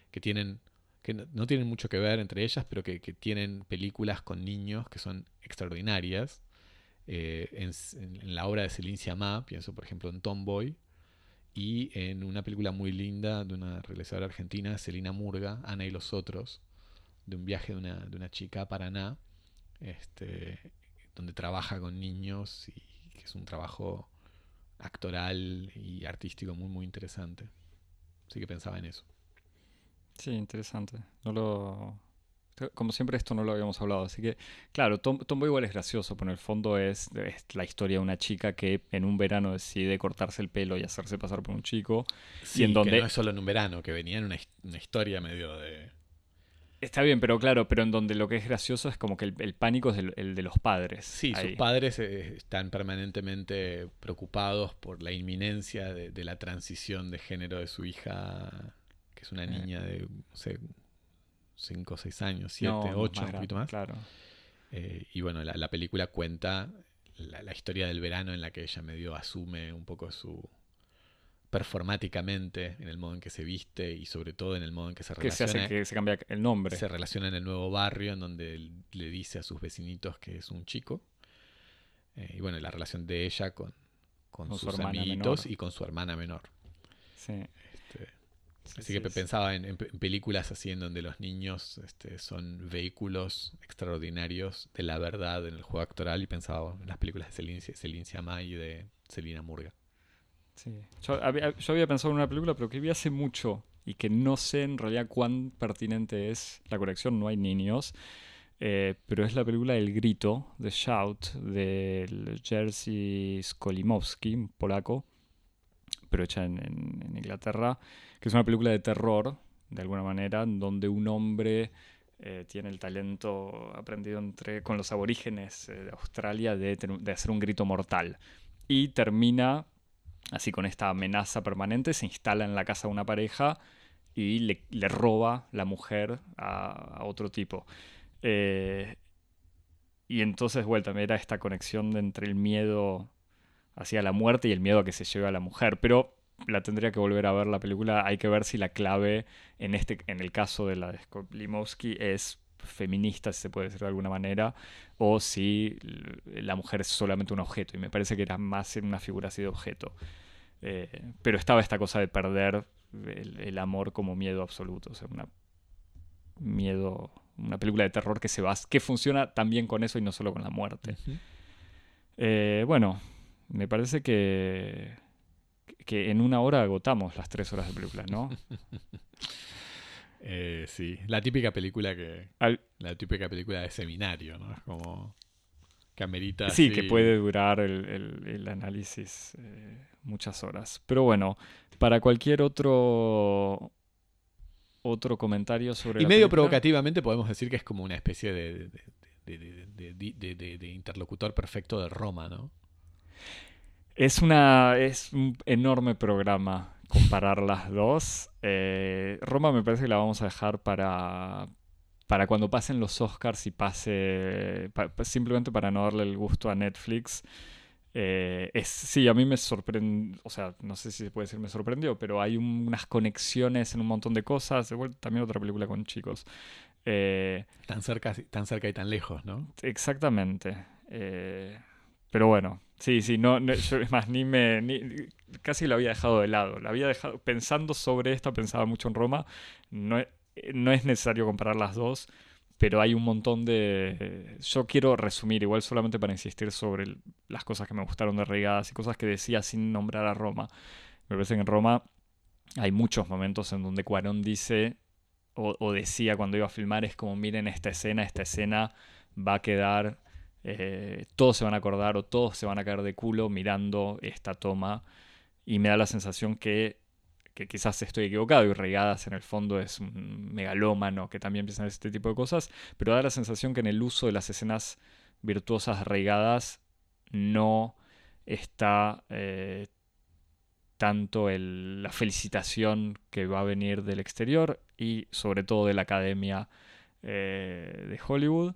que tienen que no, tienen mucho que ver entre ellas pero que, tienen películas con niños que son extraordinarias Eh, en, la obra de Céline Sciamma pienso por ejemplo en Tomboy y en una película muy linda de una realizadora argentina Celina Murga Ana y los otros de un viaje de una, de una chica a Paraná este, donde trabaja con niños y que es un trabajo actoral y artístico muy muy interesante. Así que pensaba en eso. Sí, interesante. No lo... Como siempre esto no lo habíamos hablado, así que claro, Tom, Tomboy igual es gracioso, pero en el fondo es, es la historia de una chica que en un verano decide cortarse el pelo y hacerse pasar por un chico. Sí, en donde- que no es solo en un verano, que venía en una, una historia medio de... Está bien, pero claro, pero en donde lo que es gracioso es como que el, el pánico es el, el de los padres. Sí, ahí. sus padres eh, están permanentemente preocupados por la inminencia de, de la transición de género de su hija, es una Eh. niña de, no sé, 5 o 6 años, 7, No, no, 8, un poquito más. Claro. Eh, y bueno, la, la película cuenta la, la historia del verano en la que ella medio asume un poco su performáticamente en el modo en que se viste y sobre todo en el modo en que se Que se relaciona hace que se cambia el nombre. se relaciona en el nuevo barrio en donde le dice a sus vecinitos que es un chico. Eh, y bueno, la relación de ella con, con Con su sus amiguitos menor. y con su hermana menor. Sí. Sí, así sí, que sí. pensaba en, en pe- en películas así en donde los niños este, son vehículos extraordinarios de la verdad en el juego actoral y pensaba en las películas de Celine, Celine Sciamma y de Celina Murga. Sí. Yo había, yo había pensado en una película, pero que vi hace mucho y que no sé en realidad cuán pertinente es la corrección. No hay niños. eh, pero es la película El Grito, The Shout, del Jerzy Skolimowski, polaco, pero hecha en, en- en Inglaterra, que es una película de terror, de alguna manera, donde un hombre eh, tiene el talento aprendido entre, con los aborígenes eh, de Australia de, hacer un grito mortal. Y termina así con esta amenaza permanente, se instala en la casa de una pareja y le, roba la mujer a, otro tipo. Eh, y entonces, vuelta, era esta conexión entre el miedo hacia la muerte y el miedo a que se lleve a la mujer. Pero la tendría que volver a ver la película. Hay que ver si la clave en, este, en el caso de la de Skolimowski es feminista, si se puede decir de alguna manera, o si la mujer es solamente un objeto. Y me parece que era más en una figura así de objeto. Eh, pero estaba esta cosa de perder el, el amor como miedo absoluto. O sea, una miedo, una película de terror que se basa, que funciona también con eso y no solo con la muerte. Eh, bueno, me parece que, que en una hora agotamos las tres horas de película, ¿no? Eh, sí, la típica película que. Al- La típica película de seminario, ¿no? Es como. Que amerita. sí, así- que puede durar el, el- el análisis eh, muchas horas. Pero bueno, para cualquier otro otro comentario sobre Y la medio película, provocativamente podemos decir que es como una especie de, de, de- de- de- de- de- de- de interlocutor perfecto de Roma, ¿no? Es una es un enorme programa comparar las dos. Eh, Roma me parece que la vamos a dejar para para cuando pasen los Oscars y pase pa- pa- simplemente para no darle el gusto a Netflix. Eh, es, sí, a mí me sorprendió, o sea, no sé si se puede decir me sorprendió, pero hay un- unas conexiones en un montón de cosas. De vuelta, también otra película con chicos. Eh, Tan cerca, tan cerca y tan lejos, ¿no? Exactamente. Eh, pero bueno, Sí, sí, no, yo es más, ni me. casi lo había dejado de lado. La había dejado. Pensando sobre esto, pensaba mucho en Roma. No, no es necesario comparar las dos, pero hay un montón de... Yo quiero resumir, igual solamente para insistir sobre las cosas que me gustaron de Regadas y cosas que decía sin nombrar a Roma. Me parece que en Roma hay muchos momentos en donde Cuarón dice o, decía cuando iba a filmar es como miren esta escena, esta escena va a quedar, eh, todos se van a acordar o todos se van a caer de culo mirando esta toma y me da la sensación que que quizás estoy equivocado y Regadas en el fondo es un megalómano que también piensa en este tipo de cosas, pero da la sensación que en el uso de las escenas virtuosas Regadas no está eh, tanto la felicitación que va a venir del exterior y sobre todo de la academia eh, de Hollywood,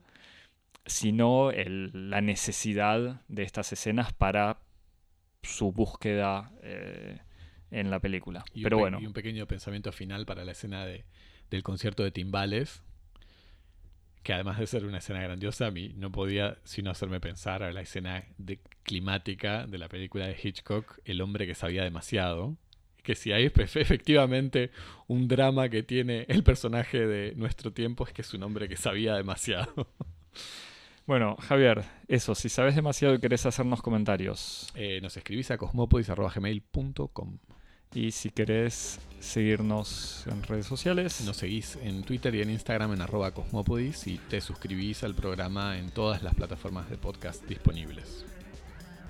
sino la necesidad de estas escenas para su búsqueda eh, en la película. Y Pero un, bueno. Y un pequeño pensamiento final para la escena de, del concierto de timbales, que además de ser una escena grandiosa, a mí no podía sino hacerme pensar a la escena de, climática de la película de Hitchcock, El hombre que sabía demasiado. Que si hay efectivamente un drama que tiene el personaje de nuestro tiempo es que es un hombre que sabía demasiado. Bueno, Javier, eso, si sabes demasiado y querés hacernos comentarios. Eh, nos escribís a cosmopodis.gmail.com y si querés seguirnos en redes sociales. Nos seguís en Twitter y en Instagram en arroba cosmopodis y te suscribís al programa en todas las plataformas de podcast disponibles.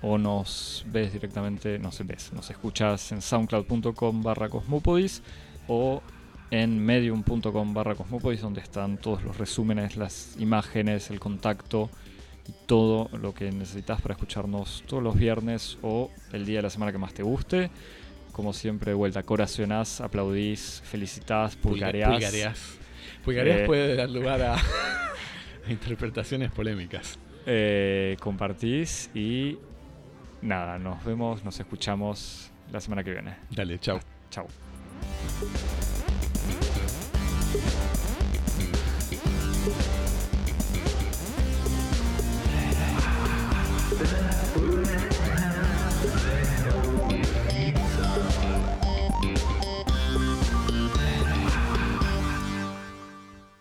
O nos ves directamente, no sé, ves, nos escuchas en soundcloud.com barra cosmopodis o en medium.com barra cosmopodis donde están todos los resúmenes, las imágenes, el contacto y todo lo que necesitas para escucharnos todos los viernes o el día de la semana que más te guste como siempre, de vuelta, coracionás, aplaudís, felicitás, pulgareás. Pulgareás. Pulgareás eh, puede dar lugar a, interpretaciones polémicas. Eh, compartís y nada, nos vemos, nos escuchamos la semana que viene. Dale, chao. Chao.